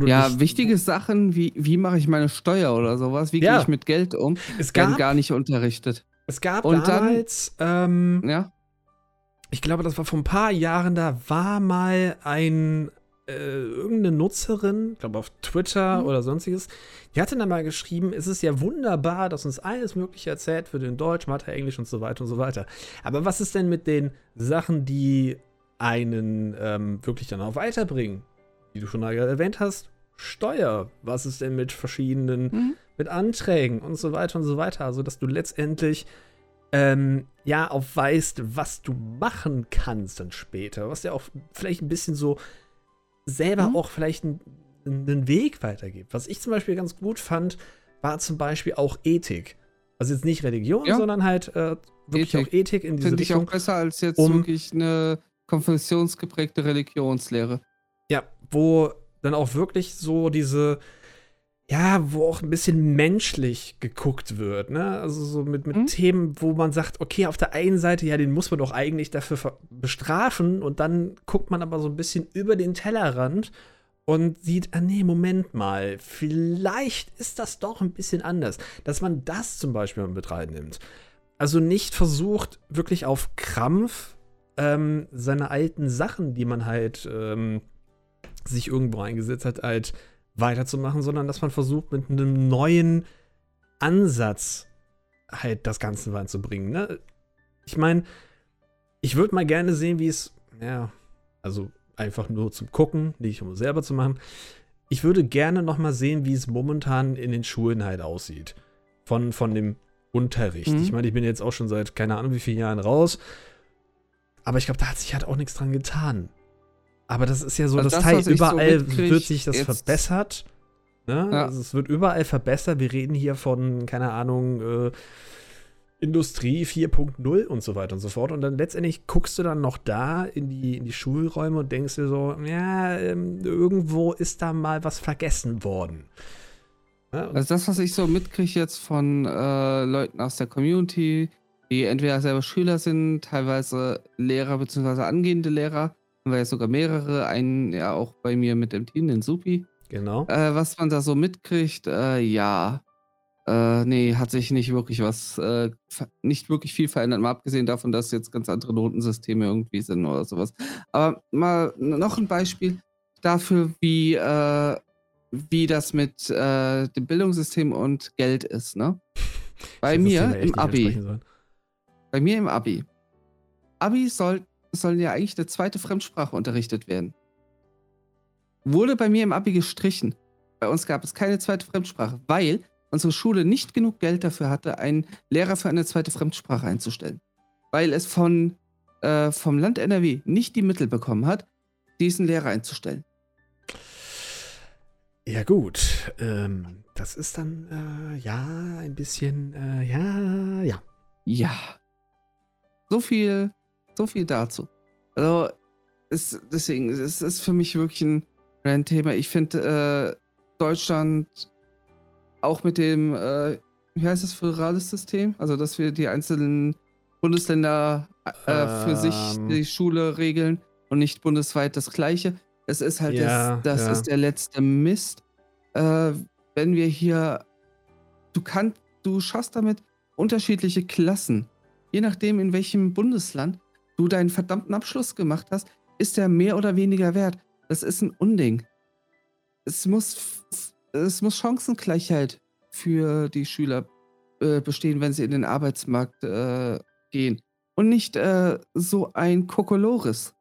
Ja, wichtige Sachen wie, wie mache ich meine Steuer oder sowas, wie Ja. gehe ich mit Geld um, Es werden gab, gar nicht unterrichtet. es gab Und dann- damals, ähm, Ja, ich glaube, das war vor ein paar Jahren, da war mal ein, äh, irgendeine Nutzerin, ich glaube auf Twitter Mhm. oder sonstiges, die hatte dann mal geschrieben, es ist ja wunderbar, dass uns alles Mögliche erzählt wird in Deutsch, Mathe, Englisch und so weiter und so weiter. Aber was ist denn mit den Sachen, die einen ähm, wirklich dann auch weiterbringen? Wie du schon erwähnt hast, Steuer? Was ist denn mit verschiedenen, Mhm. mit Anträgen und so weiter und so weiter? Also, dass du letztendlich ähm, ja auch weißt, was du machen kannst dann später. Was ja auch vielleicht ein bisschen so selber Mhm. auch vielleicht einen, einen Weg weitergibt. Was ich zum Beispiel ganz gut fand, war zum Beispiel auch Ethik. Also jetzt nicht Religion, Ja. sondern halt äh, wirklich Ethik. auch Ethik in diese Finde ich auch besser als jetzt um- wirklich eine konfessionsgeprägte Religionslehre. Ja, wo dann auch wirklich so diese, ja, wo auch ein bisschen menschlich geguckt wird, ne? Also so mit, mit Mhm. Themen, wo man sagt, okay, auf der einen Seite, ja, den muss man doch eigentlich dafür bestrafen und dann guckt man aber so ein bisschen über den Tellerrand und sieht, ah nee, Moment mal, vielleicht ist das doch ein bisschen anders. Dass man das zum Beispiel mit reinnimmt. Also nicht versucht, wirklich auf Krampf ähm, seine alten Sachen, die man halt ähm, sich irgendwo eingesetzt hat, halt weiterzumachen, sondern dass man versucht, mit einem neuen Ansatz halt das Ganze reinzubringen. Ne? Ich meine, ich würde mal gerne sehen, wie es, ja, also einfach nur zum Gucken, nicht um es selber zu machen. Ich würde gerne noch mal sehen, wie es momentan in den Schulen halt aussieht. Von, von dem Unterricht. Mhm. Ich meine, ich bin jetzt auch schon seit keine Ahnung wie vielen Jahren raus. Aber ich glaube, da hat sich halt auch nichts dran getan. Aber das ist ja so, Also das, das, Teil so überall mitkrieg, wird sich das verbessert. Ne? Ja. Also es wird überall verbessert. Wir reden hier von, keine Ahnung, äh, Industrie 4.0 und so weiter und so fort. Und dann letztendlich guckst du dann noch da in die, in die Schulräume und denkst dir so, ja, ähm, irgendwo ist da mal was vergessen worden. Ja, Also das, was ich so mitkriege jetzt von äh, Leuten aus der Community, die entweder selber Schüler sind, teilweise Lehrer bzw. angehende Lehrer, haben wir ja sogar mehrere, einen ja auch bei mir mit dem Team, den Supi. genau. Äh, was man da so mitkriegt, äh, ja, äh, nee, hat sich nicht wirklich was, äh, nicht wirklich viel verändert, mal abgesehen davon, dass jetzt ganz andere Notensysteme irgendwie sind oder sowas. Aber mal noch ein Beispiel dafür, wie, äh, wie das mit äh, dem Bildungssystem und Geld ist, ne? Bei mir im Abi. Bei mir im Abi. Abi soll, sollen ja eigentlich eine zweite Fremdsprache unterrichtet werden. Wurde bei mir im Abi gestrichen. Bei uns gab es keine zweite Fremdsprache, weil unsere Schule nicht genug Geld dafür hatte, einen Lehrer für eine zweite Fremdsprache einzustellen. Weil es von, äh, vom Land NRW nicht die Mittel bekommen hat, diesen Lehrer einzustellen. Ja, gut. Ähm, das ist dann, äh, ja, ein bisschen, äh, ja, ja. Ja. So viel, so viel dazu. Also, es, deswegen, es ist für mich wirklich ein Randthema. Ich finde, äh, Deutschland auch mit dem, äh, wie heißt das, föderales System? Also, dass wir die einzelnen Bundesländer äh, für sich Ähm. die Schule regeln und nicht bundesweit das Gleiche. Es ist halt, Ja, das, das ja. ist der letzte Mist. Äh, wenn wir hier, du kannst, du schaffst damit unterschiedliche Klassen. Je nachdem, in welchem Bundesland du deinen verdammten Abschluss gemacht hast, ist der mehr oder weniger wert. Das ist ein Unding. Es muss, es muss Chancengleichheit für die Schüler äh, bestehen, wenn sie in den Arbeitsmarkt äh, gehen. Und nicht äh, so ein Kokolores.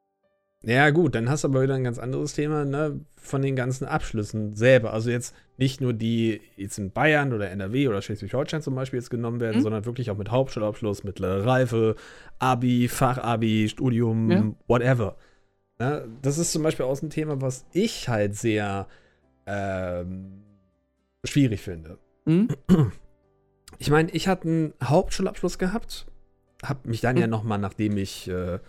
Ja, gut, dann hast du aber wieder ein ganz anderes Thema, ne, von den ganzen Abschlüssen selber. Also jetzt nicht nur die jetzt in Bayern oder NRW oder Schleswig-Holstein zum Beispiel jetzt genommen werden, Mhm. sondern wirklich auch mit Hauptschulabschluss, mittlere Reife, Abi, Fachabi, Studium, Ja. whatever. Ne, das ist zum Beispiel auch ein Thema, was ich halt sehr ähm, schwierig finde. Hm? Ich meine, ich hatte einen Hauptschulabschluss gehabt, habe mich dann ja Mhm. noch mal, nachdem ich äh,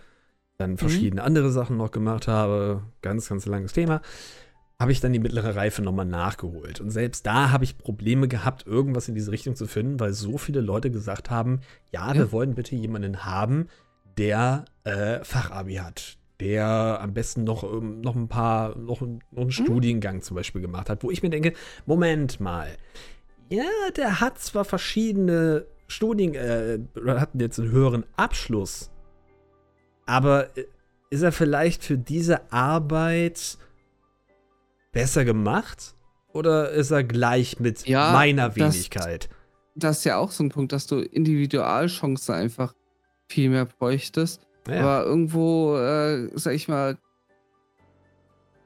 dann verschiedene andere Sachen noch gemacht habe, ganz, ganz langes Thema, habe ich dann die mittlere Reife noch mal nachgeholt. Und selbst da habe ich Probleme gehabt, irgendwas in diese Richtung zu finden, weil so viele Leute gesagt haben, ja, Ja. wir wollen bitte jemanden haben, der äh, Fachabi hat, der am besten noch, ähm, noch ein paar, noch, noch einen Studiengang zum Beispiel gemacht hat, wo ich mir denke, Moment mal, ja, der hat zwar verschiedene Studien, äh, hat jetzt einen höheren Abschluss, aber äh, ist er vielleicht für diese Arbeit besser gemacht? Oder ist er gleich mit Ja, meiner das- Wenigkeit? Das ist ja auch so ein Punkt, dass du Individualchancen einfach viel mehr bräuchtest. Ja. Aber irgendwo, äh, sag ich mal,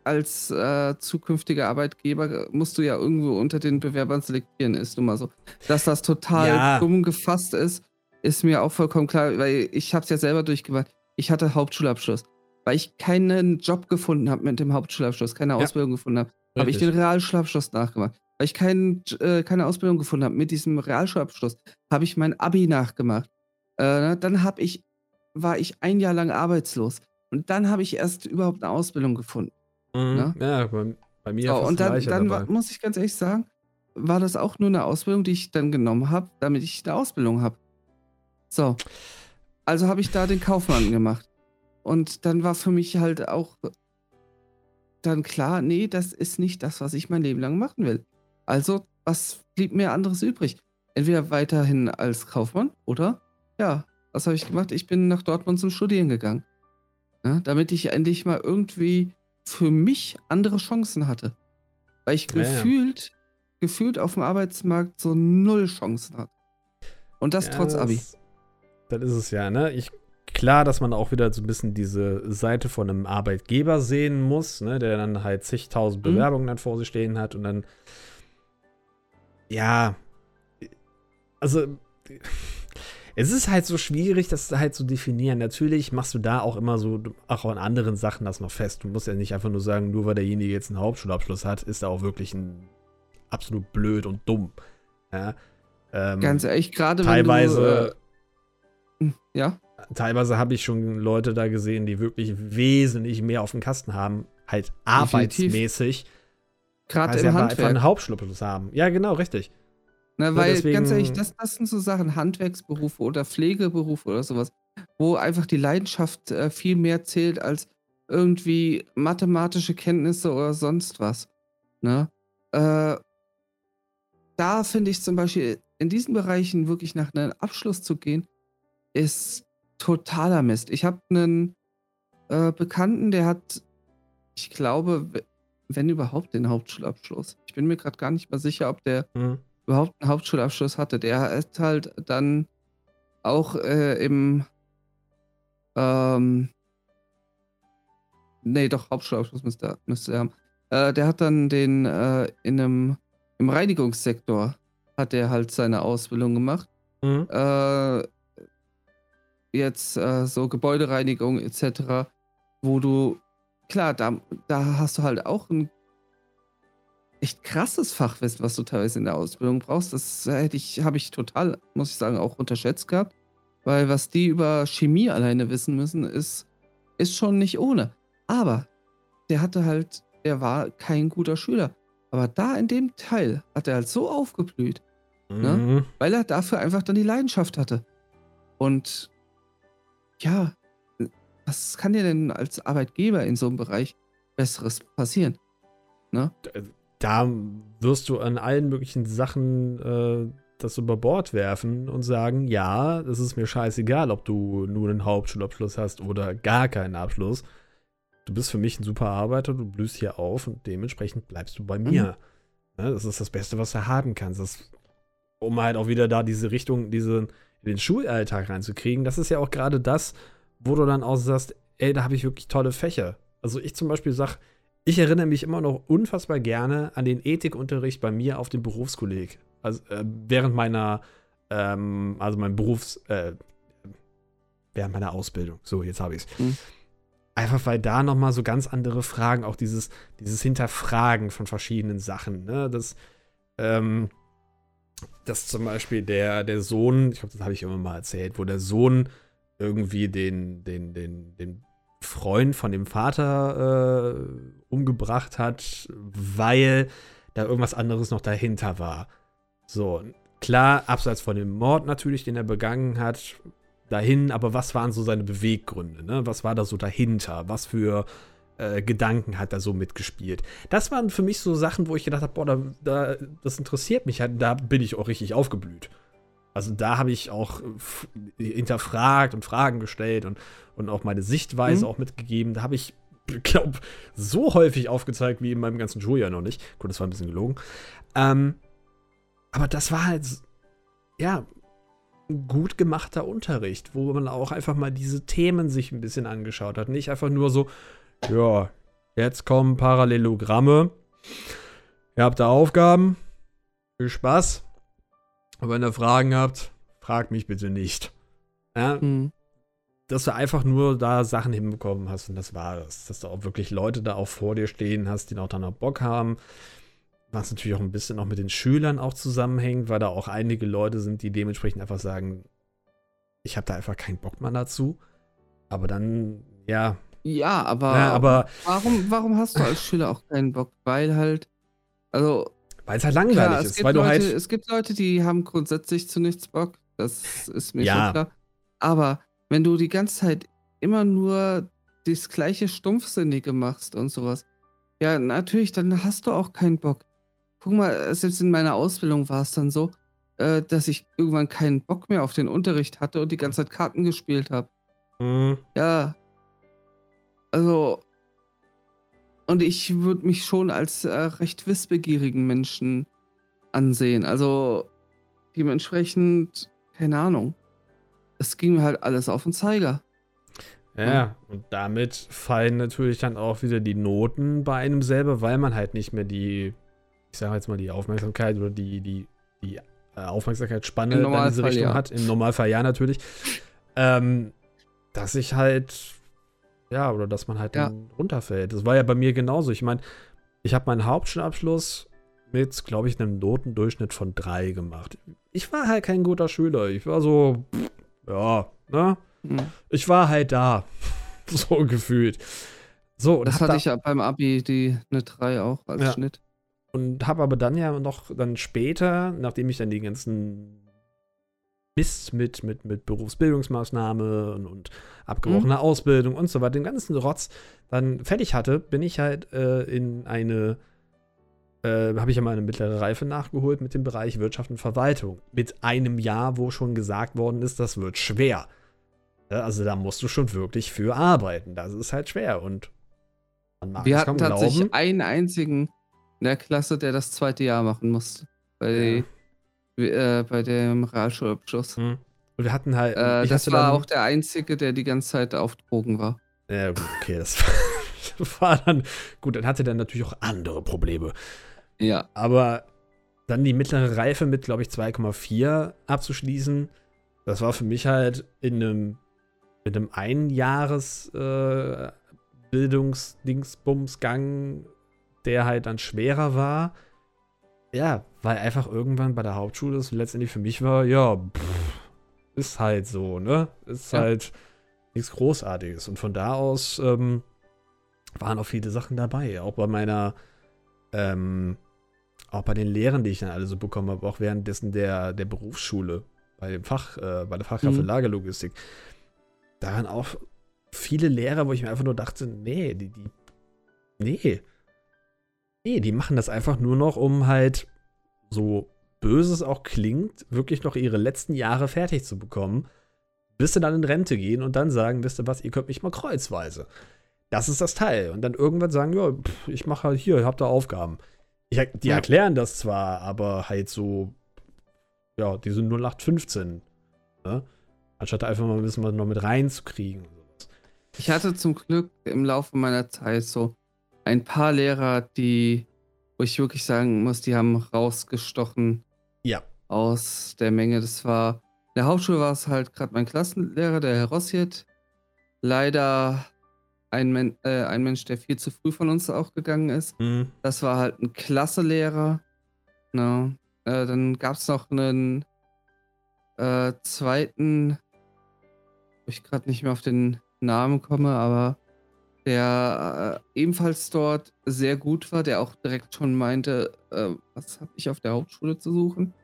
als äh, zukünftiger Arbeitgeber musst du ja irgendwo unter den Bewerbern selektieren, ist nun mal so. Dass das total Ja. dumm gefasst ist, ist mir auch vollkommen klar, weil ich habe es ja selber durchgemacht. Ich hatte Hauptschulabschluss. Weil ich keinen Job gefunden habe mit dem Hauptschulabschluss, keine Ja. Ausbildung gefunden habe, habe ich den. Realschulabschluss nachgemacht. Weil ich kein, äh, keine Ausbildung gefunden habe mit diesem Realschulabschluss, habe ich mein Abi nachgemacht. Äh, ne, dann habe ich, war ich ein Jahr lang arbeitslos. Und dann habe ich erst überhaupt eine Ausbildung gefunden. Mhm. Ne? Ja, bei, bei mir So, und dann, dann war, muss ich ganz ehrlich sagen, war das auch nur eine Ausbildung, die ich dann genommen habe, damit ich eine Ausbildung habe. So. Also habe ich da den Kaufmann gemacht. Und dann war für mich halt auch dann klar, nee, das ist nicht das, was ich mein Leben lang machen will. Also, was blieb mir anderes übrig? Entweder weiterhin als Kaufmann oder, ja, was habe ich gemacht? Ich bin nach Dortmund zum Studieren gegangen. Ja, damit ich endlich mal irgendwie für mich andere Chancen hatte. Weil ich Ja, ja. gefühlt, gefühlt auf dem Arbeitsmarkt so null Chancen hatte. Und das trotz Abi. Das, das ist es ja, ne? Ich, klar, dass man auch wieder so ein bisschen diese Seite von einem Arbeitgeber sehen muss, ne? Der dann halt zigtausend Mhm. Bewerbungen dann vor sich stehen hat und dann. Ja. Also. Es ist halt so schwierig, das halt zu definieren. Natürlich machst du da auch immer so, auch an anderen Sachen das noch fest. Du musst ja nicht einfach nur sagen, nur weil derjenige jetzt einen Hauptschulabschluss hat, ist er auch wirklich ein absolut blöd und dumm. Ja. Ähm, Ganz ehrlich, gerade teilweise- wenn du. Äh, ja, teilweise habe ich schon Leute da gesehen, die wirklich wesentlich mehr auf dem Kasten haben, halt arbeitsmäßig, gerade im aber einfach Handwerk. einen Hauptschulabschluss haben. Ja, genau, richtig. Na, weil, deswegen- ganz ehrlich, das, das sind so Sachen, Handwerksberufe oder Pflegeberufe oder sowas, wo einfach die Leidenschaft äh, viel mehr zählt als irgendwie mathematische Kenntnisse oder sonst was. Ne? Äh, da finde ich zum Beispiel, in diesen Bereichen wirklich nach einem Abschluss zu gehen, ist totaler Mist. Ich habe einen äh, Bekannten, der hat, ich glaube, wenn überhaupt den Hauptschulabschluss. Ich bin mir gerade gar nicht mal sicher, ob der Mhm. überhaupt einen Hauptschulabschluss hatte. Der hat halt dann auch äh, im ähm, nee, doch, Hauptschulabschluss müsste, er- müsste er haben. Äh, der hat dann den äh, in einem im Reinigungssektor hat er halt seine Ausbildung gemacht. Mhm. Äh, jetzt äh, so Gebäudereinigung etc., wo du, klar, da, da hast du halt auch ein echt krasses Fachwissen, was du teilweise in der Ausbildung brauchst. Das hätte ich, habe ich total, muss ich sagen, auch unterschätzt gehabt. Weil was die über Chemie alleine wissen müssen, ist, ist schon nicht ohne. Aber der hatte halt, der war kein guter Schüler. Aber da in dem Teil hat er halt so aufgeblüht, Ne? Mhm. weil er dafür einfach dann die Leidenschaft hatte. Und ja, was kann dir denn als Arbeitgeber in so einem Bereich Besseres passieren? Da wirst du an allen möglichen Sachen äh, das über Bord werfen und sagen, ja, es ist mir scheißegal, ob du nur einen Hauptschulabschluss hast oder gar keinen Abschluss. Du bist für mich ein super Arbeiter, du blühst hier auf und dementsprechend bleibst du bei mir. Ne, das ist das Beste, was du haben kannst. Das, um halt auch wieder da diese Richtung, diese, in den Schulalltag reinzukriegen, das ist ja auch gerade das, wo du dann auch sagst, ey, da habe ich wirklich tolle Fächer. Also ich zum Beispiel sag, ich erinnere mich immer noch unfassbar gerne an den Ethikunterricht bei mir auf dem Berufskolleg. Also äh, während meiner, ähm, also mein Berufs, äh, während meiner Ausbildung. So, jetzt habe ich es. Mhm. Einfach weil da noch mal so ganz andere Fragen, auch dieses, dieses Hinterfragen von verschiedenen Sachen. Ne? Das, ähm, dass zum Beispiel der, der Sohn, ich glaube, das habe ich immer mal erzählt, wo der Sohn irgendwie den, den, den, den Freund von dem Vater äh, umgebracht hat, weil da irgendwas anderes noch dahinter war. So, klar, abseits von dem Mord natürlich, den er begangen hat, dahin, aber was waren so seine Beweggründe? Ne? Was war da so dahinter? Was für äh, Gedanken hat er so mitgespielt? Das waren für mich so Sachen, wo ich gedacht habe, boah, da, da, das interessiert mich halt, da bin ich auch richtig aufgeblüht. Also da habe ich auch f- hinterfragt und Fragen gestellt und, und auch meine Sichtweise Mhm. auch mitgegeben. Da habe ich, glaube so häufig aufgezeigt wie in meinem ganzen Schuljahr noch nicht. Gut, das war ein bisschen gelogen. Ähm, aber das war halt, ja, ein gut gemachter Unterricht, wo man auch einfach mal diese Themen sich ein bisschen angeschaut hat. Nicht einfach nur so, ja, jetzt kommen Parallelogramme. Ihr habt da Aufgaben. Viel Spaß. Und wenn ihr Fragen habt, fragt mich bitte nicht. Ja, Hm. dass du einfach nur da Sachen hinbekommen hast und das war es. Dass du auch wirklich Leute da auch vor dir stehen hast, die auch dann noch Bock haben. Was natürlich auch ein bisschen auch mit den Schülern auch zusammenhängt, weil da auch einige Leute sind, die dementsprechend einfach sagen, ich habe da einfach keinen Bock mehr dazu. Aber dann, ja, Ja, aber, ja aber warum, warum hast du als Schüler auch keinen Bock? Weil halt, also weil es halt langweilig klar, es ist, gibt, weil du Leute, halt. es gibt Leute, die haben grundsätzlich zu nichts Bock. Das ist mir Ja. schon klar. Aber wenn du die ganze Zeit immer nur das gleiche Stumpfsinnige machst und sowas, ja, natürlich, dann hast du auch keinen Bock. Guck mal, selbst in meiner Ausbildung war es dann so, äh, dass ich irgendwann keinen Bock mehr auf den Unterricht hatte und die ganze Zeit Karten gespielt habe. Mhm. Ja. Also. Und ich würde mich schon als äh, recht wissbegierigen Menschen ansehen. Also dementsprechend, keine Ahnung. Es ging mir halt alles auf den Zeiger. Ja, und damit fallen natürlich dann auch wieder die Noten bei einem selber, weil man halt nicht mehr die, ich sage jetzt mal, die Aufmerksamkeit oder die, die, die äh, Aufmerksamkeitsspanne dann in diese Richtung ja. hat. Im Normalfall ja natürlich. Ähm, dass ich halt, ja, oder dass man halt Ja. dann runterfällt. Das war ja bei mir genauso. Ich meine, ich habe meinen Hauptschulabschluss mit, glaube ich, einem Notendurchschnitt von drei gemacht. Ich war halt kein guter Schüler. Ich war so, pff, ja, ne? Hm. ich war halt da. So gefühlt. So, und Das hatte da, ich ja beim Abi, die eine 3 auch als Ja. Schnitt. und habe aber dann ja noch dann später, nachdem ich dann die ganzen Mist mit, mit, mit Berufsbildungsmaßnahme und, abgebrochener Ausbildung und so weiter, den ganzen Rotz dann fertig hatte, bin ich halt äh, in eine, äh, habe ich ja mal eine mittlere Reife nachgeholt mit dem Bereich Wirtschaft und Verwaltung. Mit einem Jahr, wo schon gesagt worden ist, das wird schwer. Ja, also da musst du schon wirklich für arbeiten. Das ist halt schwer und man mag Wir es hatten tatsächlich glauben. einen einzigen in der Klasse, der das zweite Jahr machen musste. Bei, äh, bei dem Realschulabschluss. Mhm. Und wir hatten halt. Äh, ich das war dann- auch der einzige, der die ganze Zeit auf Drogen war. Ja, gut, okay, das war dann. Gut, dann hatte der natürlich auch andere Probleme. Ja. Aber dann die mittlere Reife mit, glaube ich, 2,4 abzuschließen, das war für mich halt in einem, mit einem Einjahres äh, Bildungsdingsbumsgang, der halt dann schwerer war. Ja, weil einfach irgendwann bei der Hauptschule es letztendlich für mich war, ja, pff, ist halt so, ne? Ist Ja. halt nichts Großartiges. Und von da aus ähm, waren auch viele Sachen dabei. Auch bei meiner, ähm, auch bei den Lehren, die ich dann alle so bekommen habe, auch währenddessen der, der Berufsschule, bei dem Fach, äh, bei der Fachkraft für Mhm. Lagerlogistik. Da waren auch viele Lehrer, wo ich mir einfach nur dachte, nee, die, die, nee. Nee, die machen das einfach nur noch, um halt, so böse es auch klingt, wirklich noch ihre letzten Jahre fertig zu bekommen, bis sie dann in Rente gehen und dann sagen, wisst ihr was, ihr könnt mich mal kreuzweise. Das ist das Teil. Und dann irgendwann sagen, ja, pff, ich mache halt hier, habt da Aufgaben. Ich, die Ja. erklären das zwar, aber halt so, ja, diese 0815. Ne? Anstatt einfach mal ein bisschen was noch mit reinzukriegen. Ich hatte zum Glück im Laufe meiner Zeit so ein paar Lehrer, die, wo ich wirklich sagen muss, die haben rausgestochen Ja. aus der Menge. Das war, in der Hauptschule war es halt gerade mein Klassenlehrer, der Herr Rossiet. Leider ein, Men äh, ein Mensch, der viel zu früh von uns auch gegangen ist. Mhm. Das war halt ein Klasselehrer. No. Äh, dann gab es noch einen äh, zweiten, wo ich gerade nicht mehr auf den Namen komme, aber der äh, ebenfalls dort sehr gut war, der auch direkt schon meinte, äh, was habe ich auf der Hauptschule zu suchen?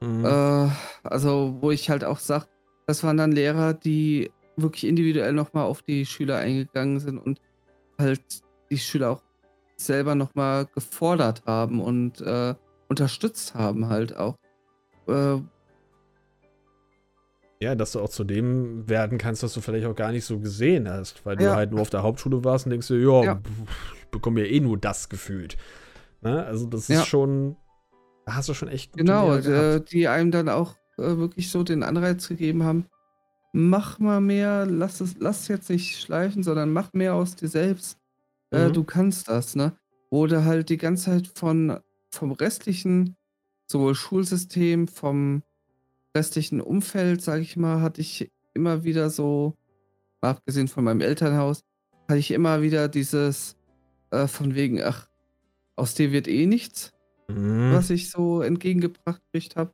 Mhm. Äh, also, wo ich halt auch sage, das waren dann Lehrer, die wirklich individuell nochmal auf die Schüler eingegangen sind und halt die Schüler auch selber nochmal gefordert haben und äh, unterstützt haben halt auch. Äh, Ja, dass du auch zu dem werden kannst, was du vielleicht auch gar nicht so gesehen hast, weil du Ja. halt nur auf der Hauptschule warst und denkst dir, ja, ich bekomme ja eh nur das gefühlt. Ne? Also das Ja. ist schon, da hast du schon echt gute genau, äh, die einem dann auch äh, wirklich so den Anreiz gegeben haben, mach mal mehr, lass es, lass es jetzt nicht schleifen, sondern mach mehr aus dir selbst. äh, Mhm. du kannst das, ne? Du halt die ganze Zeit von, vom restlichen, sowohl Schulsystem, vom restlichen Umfeld, sage ich mal, hatte ich immer wieder so, abgesehen von meinem Elternhaus, hatte ich immer wieder dieses äh, von wegen, ach, aus dir wird eh nichts, Mhm. was ich so entgegengebracht gekriegt habe.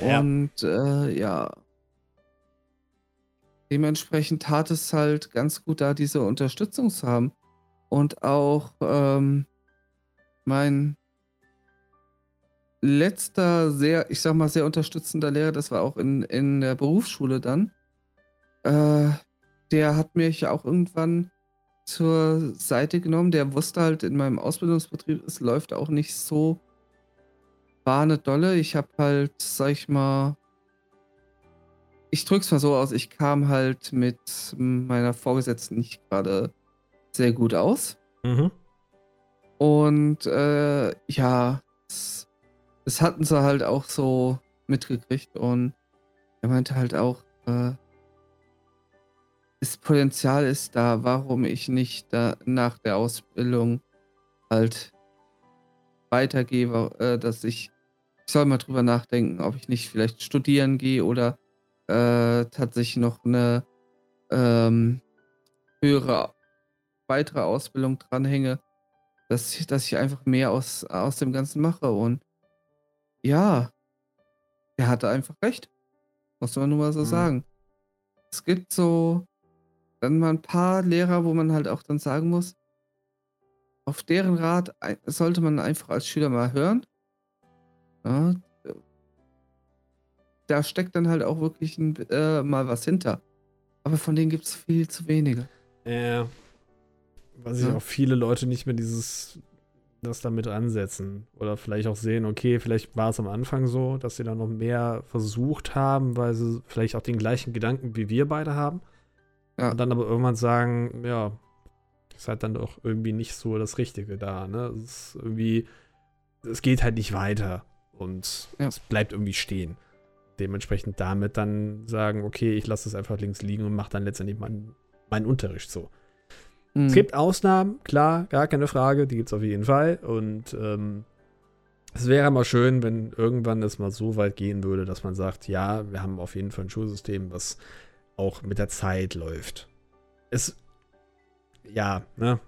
Ja. Und äh, ja, dementsprechend tat es halt ganz gut, da diese Unterstützung zu haben. Und auch ähm, mein letzter sehr, ich sag mal, sehr unterstützender Lehrer, das war auch in, in der Berufsschule dann, äh, der hat mich auch irgendwann zur Seite genommen. Der wusste halt in meinem Ausbildungsbetrieb, es läuft auch nicht so war eine dolle. Ich habe halt, sag ich mal, ich drück's mal so aus, ich kam halt mit meiner Vorgesetzten nicht gerade sehr gut aus. Mhm. Und äh, ja, das, das hatten sie halt auch so mitgekriegt. Und er meinte halt auch, äh, das Potenzial ist da, warum ich nicht da nach der Ausbildung halt weitergehe, äh, dass ich, ich soll mal drüber nachdenken, ob ich nicht vielleicht studieren gehe oder äh, tatsächlich noch eine ähm, höhere weitere Ausbildung dranhänge, dass ich, dass ich einfach mehr aus, aus dem Ganzen mache. Und ja, er hatte einfach recht. Muss man nur mal so Mhm. sagen. Es gibt so dann mal ein paar Lehrer, wo man halt auch dann sagen muss, auf deren Rat sollte man einfach als Schüler mal hören. Ja, da steckt dann halt auch wirklich ein, äh, mal was hinter. Aber von denen gibt es viel zu wenige. Ja. Weil sich Ja. auch viele Leute nicht mehr dieses, das damit ansetzen. Oder vielleicht auch sehen, okay, vielleicht war es am Anfang so, dass sie dann noch mehr versucht haben, weil sie vielleicht auch den gleichen Gedanken wie wir beide haben. Ja. Und dann aber irgendwann sagen, ja, ist halt dann doch irgendwie nicht so das Richtige da, ne? Es ist irgendwie, es geht halt nicht weiter und Ja. es bleibt irgendwie stehen. Dementsprechend damit dann sagen, okay, ich lasse es einfach links liegen und mache dann letztendlich meinen, meinen Unterricht so. Mhm. Es gibt Ausnahmen, klar, gar keine Frage, die gibt es auf jeden Fall. Und ähm, es wäre mal schön, wenn irgendwann es mal so weit gehen würde, dass man sagt, ja, wir haben auf jeden Fall ein Schulsystem, was auch mit der Zeit läuft. Es, ja, ne,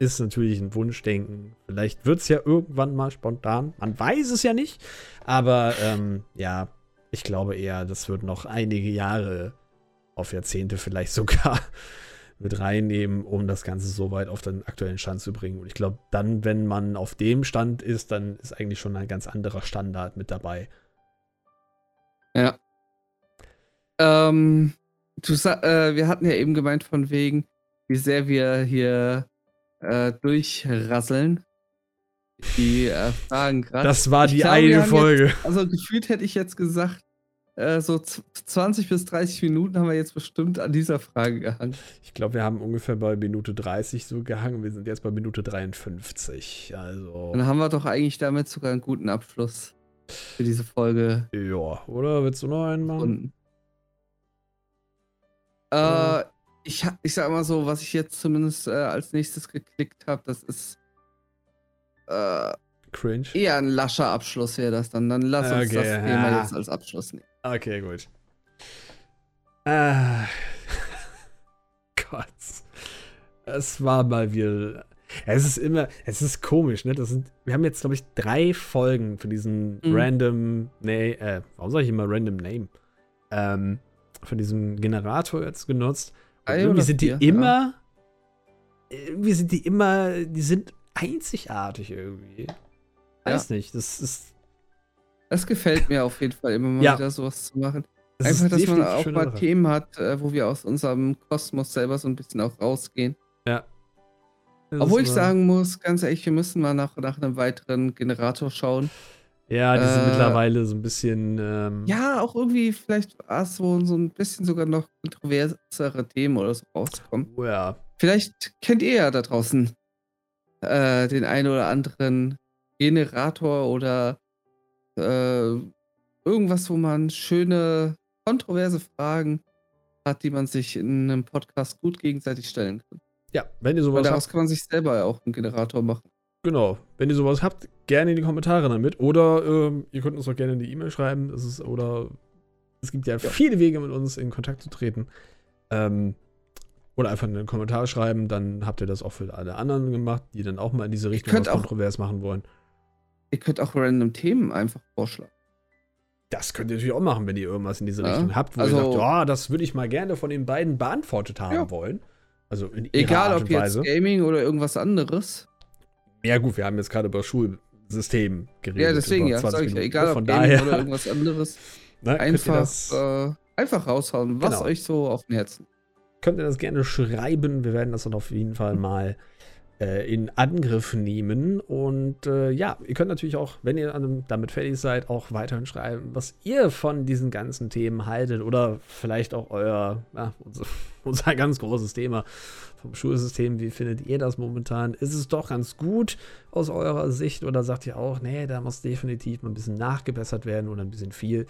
ist natürlich ein Wunschdenken. Vielleicht wird es ja irgendwann mal spontan. Man weiß es ja nicht. Aber ähm, ja, ich glaube eher, das wird noch einige Jahre auf Jahrzehnte vielleicht sogar mit reinnehmen, um das Ganze so weit auf den aktuellen Stand zu bringen. Und ich glaube, dann, wenn man auf dem Stand ist, dann ist eigentlich schon ein ganz anderer Standard mit dabei. Ja. Ähm, du äh, wir hatten ja eben gemeint von wegen, wie sehr wir hier äh, durchrasseln. Die äh, Fragen gerade. Das war die glaube, wir eine Folge. Also gefühlt hätte ich jetzt gesagt, äh, so z- 20 bis 30 Minuten haben wir jetzt bestimmt an dieser Frage gehangen. Ich glaube, wir haben ungefähr bei Minute 30 so gehangen. Wir sind jetzt bei Minute 53. Also, Dann haben wir doch eigentlich damit sogar einen guten Abschluss für diese Folge ja, oder? Willst du noch einen machen? Äh. Äh, ich, ich sag mal so, was ich jetzt zumindest äh, als nächstes geklickt habe, das ist äh, Cringe? eher ein lascher Abschluss wäre das dann. Dann lass uns Okay, das Thema ja. jetzt als Abschluss nehmen. Okay, gut. Ah. Gott. Es war mal wieder. Es ist immer, es ist komisch, ne? Das sind, wir haben jetzt, glaube ich, drei Folgen für diesen Mhm. random, nee, äh, warum sage ich immer random Name? Ähm, von diesem Generator jetzt genutzt. Und irgendwie sind die vier, ja. immer, irgendwie sind die immer, die sind einzigartig irgendwie. Weiß nicht, das ist, Das gefällt mir auf jeden Fall immer mal Ja. wieder sowas zu machen. das Einfach, dass man auch mal Sache. Themen hat, äh, wo wir aus unserem Kosmos selber so ein bisschen auch rausgehen. Ja. Das Obwohl ich sagen muss, ganz ehrlich, wir müssen mal nach, nach einem weiteren Generator schauen. Ja, die sind Äh, mittlerweile so ein bisschen. Ähm, Ja, auch irgendwie vielleicht ah, so, so ein bisschen sogar noch kontroversere Themen oder so rauskommen. oh ja. Vielleicht kennt ihr ja da draußen äh, den einen oder anderen Generator oder äh, irgendwas, wo man schöne, kontroverse Fragen hat, die man sich in einem Podcast gut gegenseitig stellen kann. Ja, wenn ihr Weil sowas daraus habt, kann man sich selber auch einen Generator machen. genau, wenn ihr sowas habt, gerne in die Kommentare damit. Oder ähm, ihr könnt uns auch gerne eine E-Mail schreiben. Es ist, oder es gibt ja, viele Wege, mit uns in Kontakt zu treten. Ähm, oder einfach einen Kommentar schreiben, dann habt ihr das auch für alle anderen gemacht, die dann auch mal in diese Richtung was kontrovers machen wollen. Ihr könnt auch random Themen einfach vorschlagen. Das könnt ihr natürlich auch machen, wenn ihr irgendwas in diese Ja, Richtung habt, wo also- ihr sagt, oh, das würde ich mal gerne von den beiden beantwortet haben Ja. wollen. Also in ihrer Egal, ob jetzt Gaming oder irgendwas anderes. Ja, gut, wir haben jetzt gerade über Schulsystem geredet. Ja, deswegen ja. 20 Sag ich ja. Egal, ob Gaming daher, oder irgendwas anderes. ihr Einfach, das, äh, einfach raushauen, was Genau. euch so auf dem Herzen könnt ihr das gerne schreiben. Wir werden das dann auf jeden Fall mal in Angriff nehmen. Und äh, ja, ihr könnt natürlich auch, wenn ihr damit fertig seid, auch weiterhin schreiben, was ihr von diesen ganzen Themen haltet oder vielleicht auch euer, ja, unser, unser ganz großes Thema vom Schulsystem. Wie findet ihr das momentan? Ist es doch ganz gut aus eurer Sicht oder sagt ihr auch, nee, da muss definitiv mal ein bisschen nachgebessert werden oder ein bisschen viel?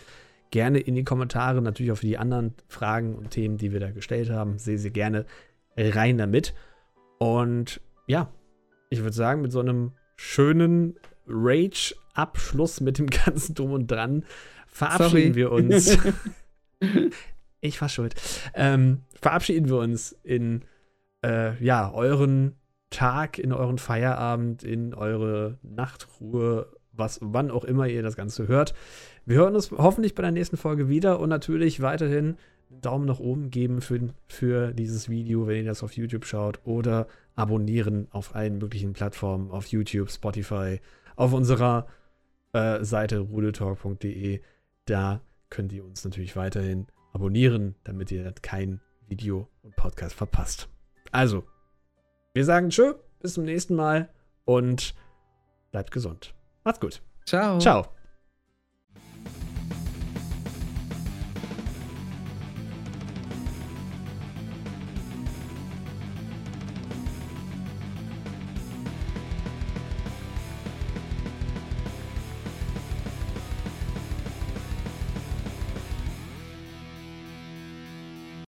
Gerne in die Kommentare, natürlich auch für die anderen Fragen und Themen, die wir da gestellt haben. Sehe sie gerne rein damit. Und ja, ich würde sagen, mit so einem schönen Rage-Abschluss mit dem ganzen Drum und Dran verabschieden Sorry. wir uns. ich war schuld. Ähm, verabschieden wir uns in äh, ja, euren Tag, in euren Feierabend, in eure Nachtruhe, was, wann auch immer ihr das Ganze hört. Wir hören uns hoffentlich bei der nächsten Folge wieder und natürlich weiterhin einen Daumen nach oben geben für, für dieses Video, wenn ihr das auf YouTube schaut oder abonnieren auf allen möglichen Plattformen, auf YouTube, Spotify, auf unserer äh, Seite rudeltalk.de. Da könnt ihr uns natürlich weiterhin abonnieren, damit ihr kein Video und Podcast verpasst. Also, wir sagen Tschö, bis zum nächsten Mal und bleibt gesund. Macht's gut. Ciao. Ciao.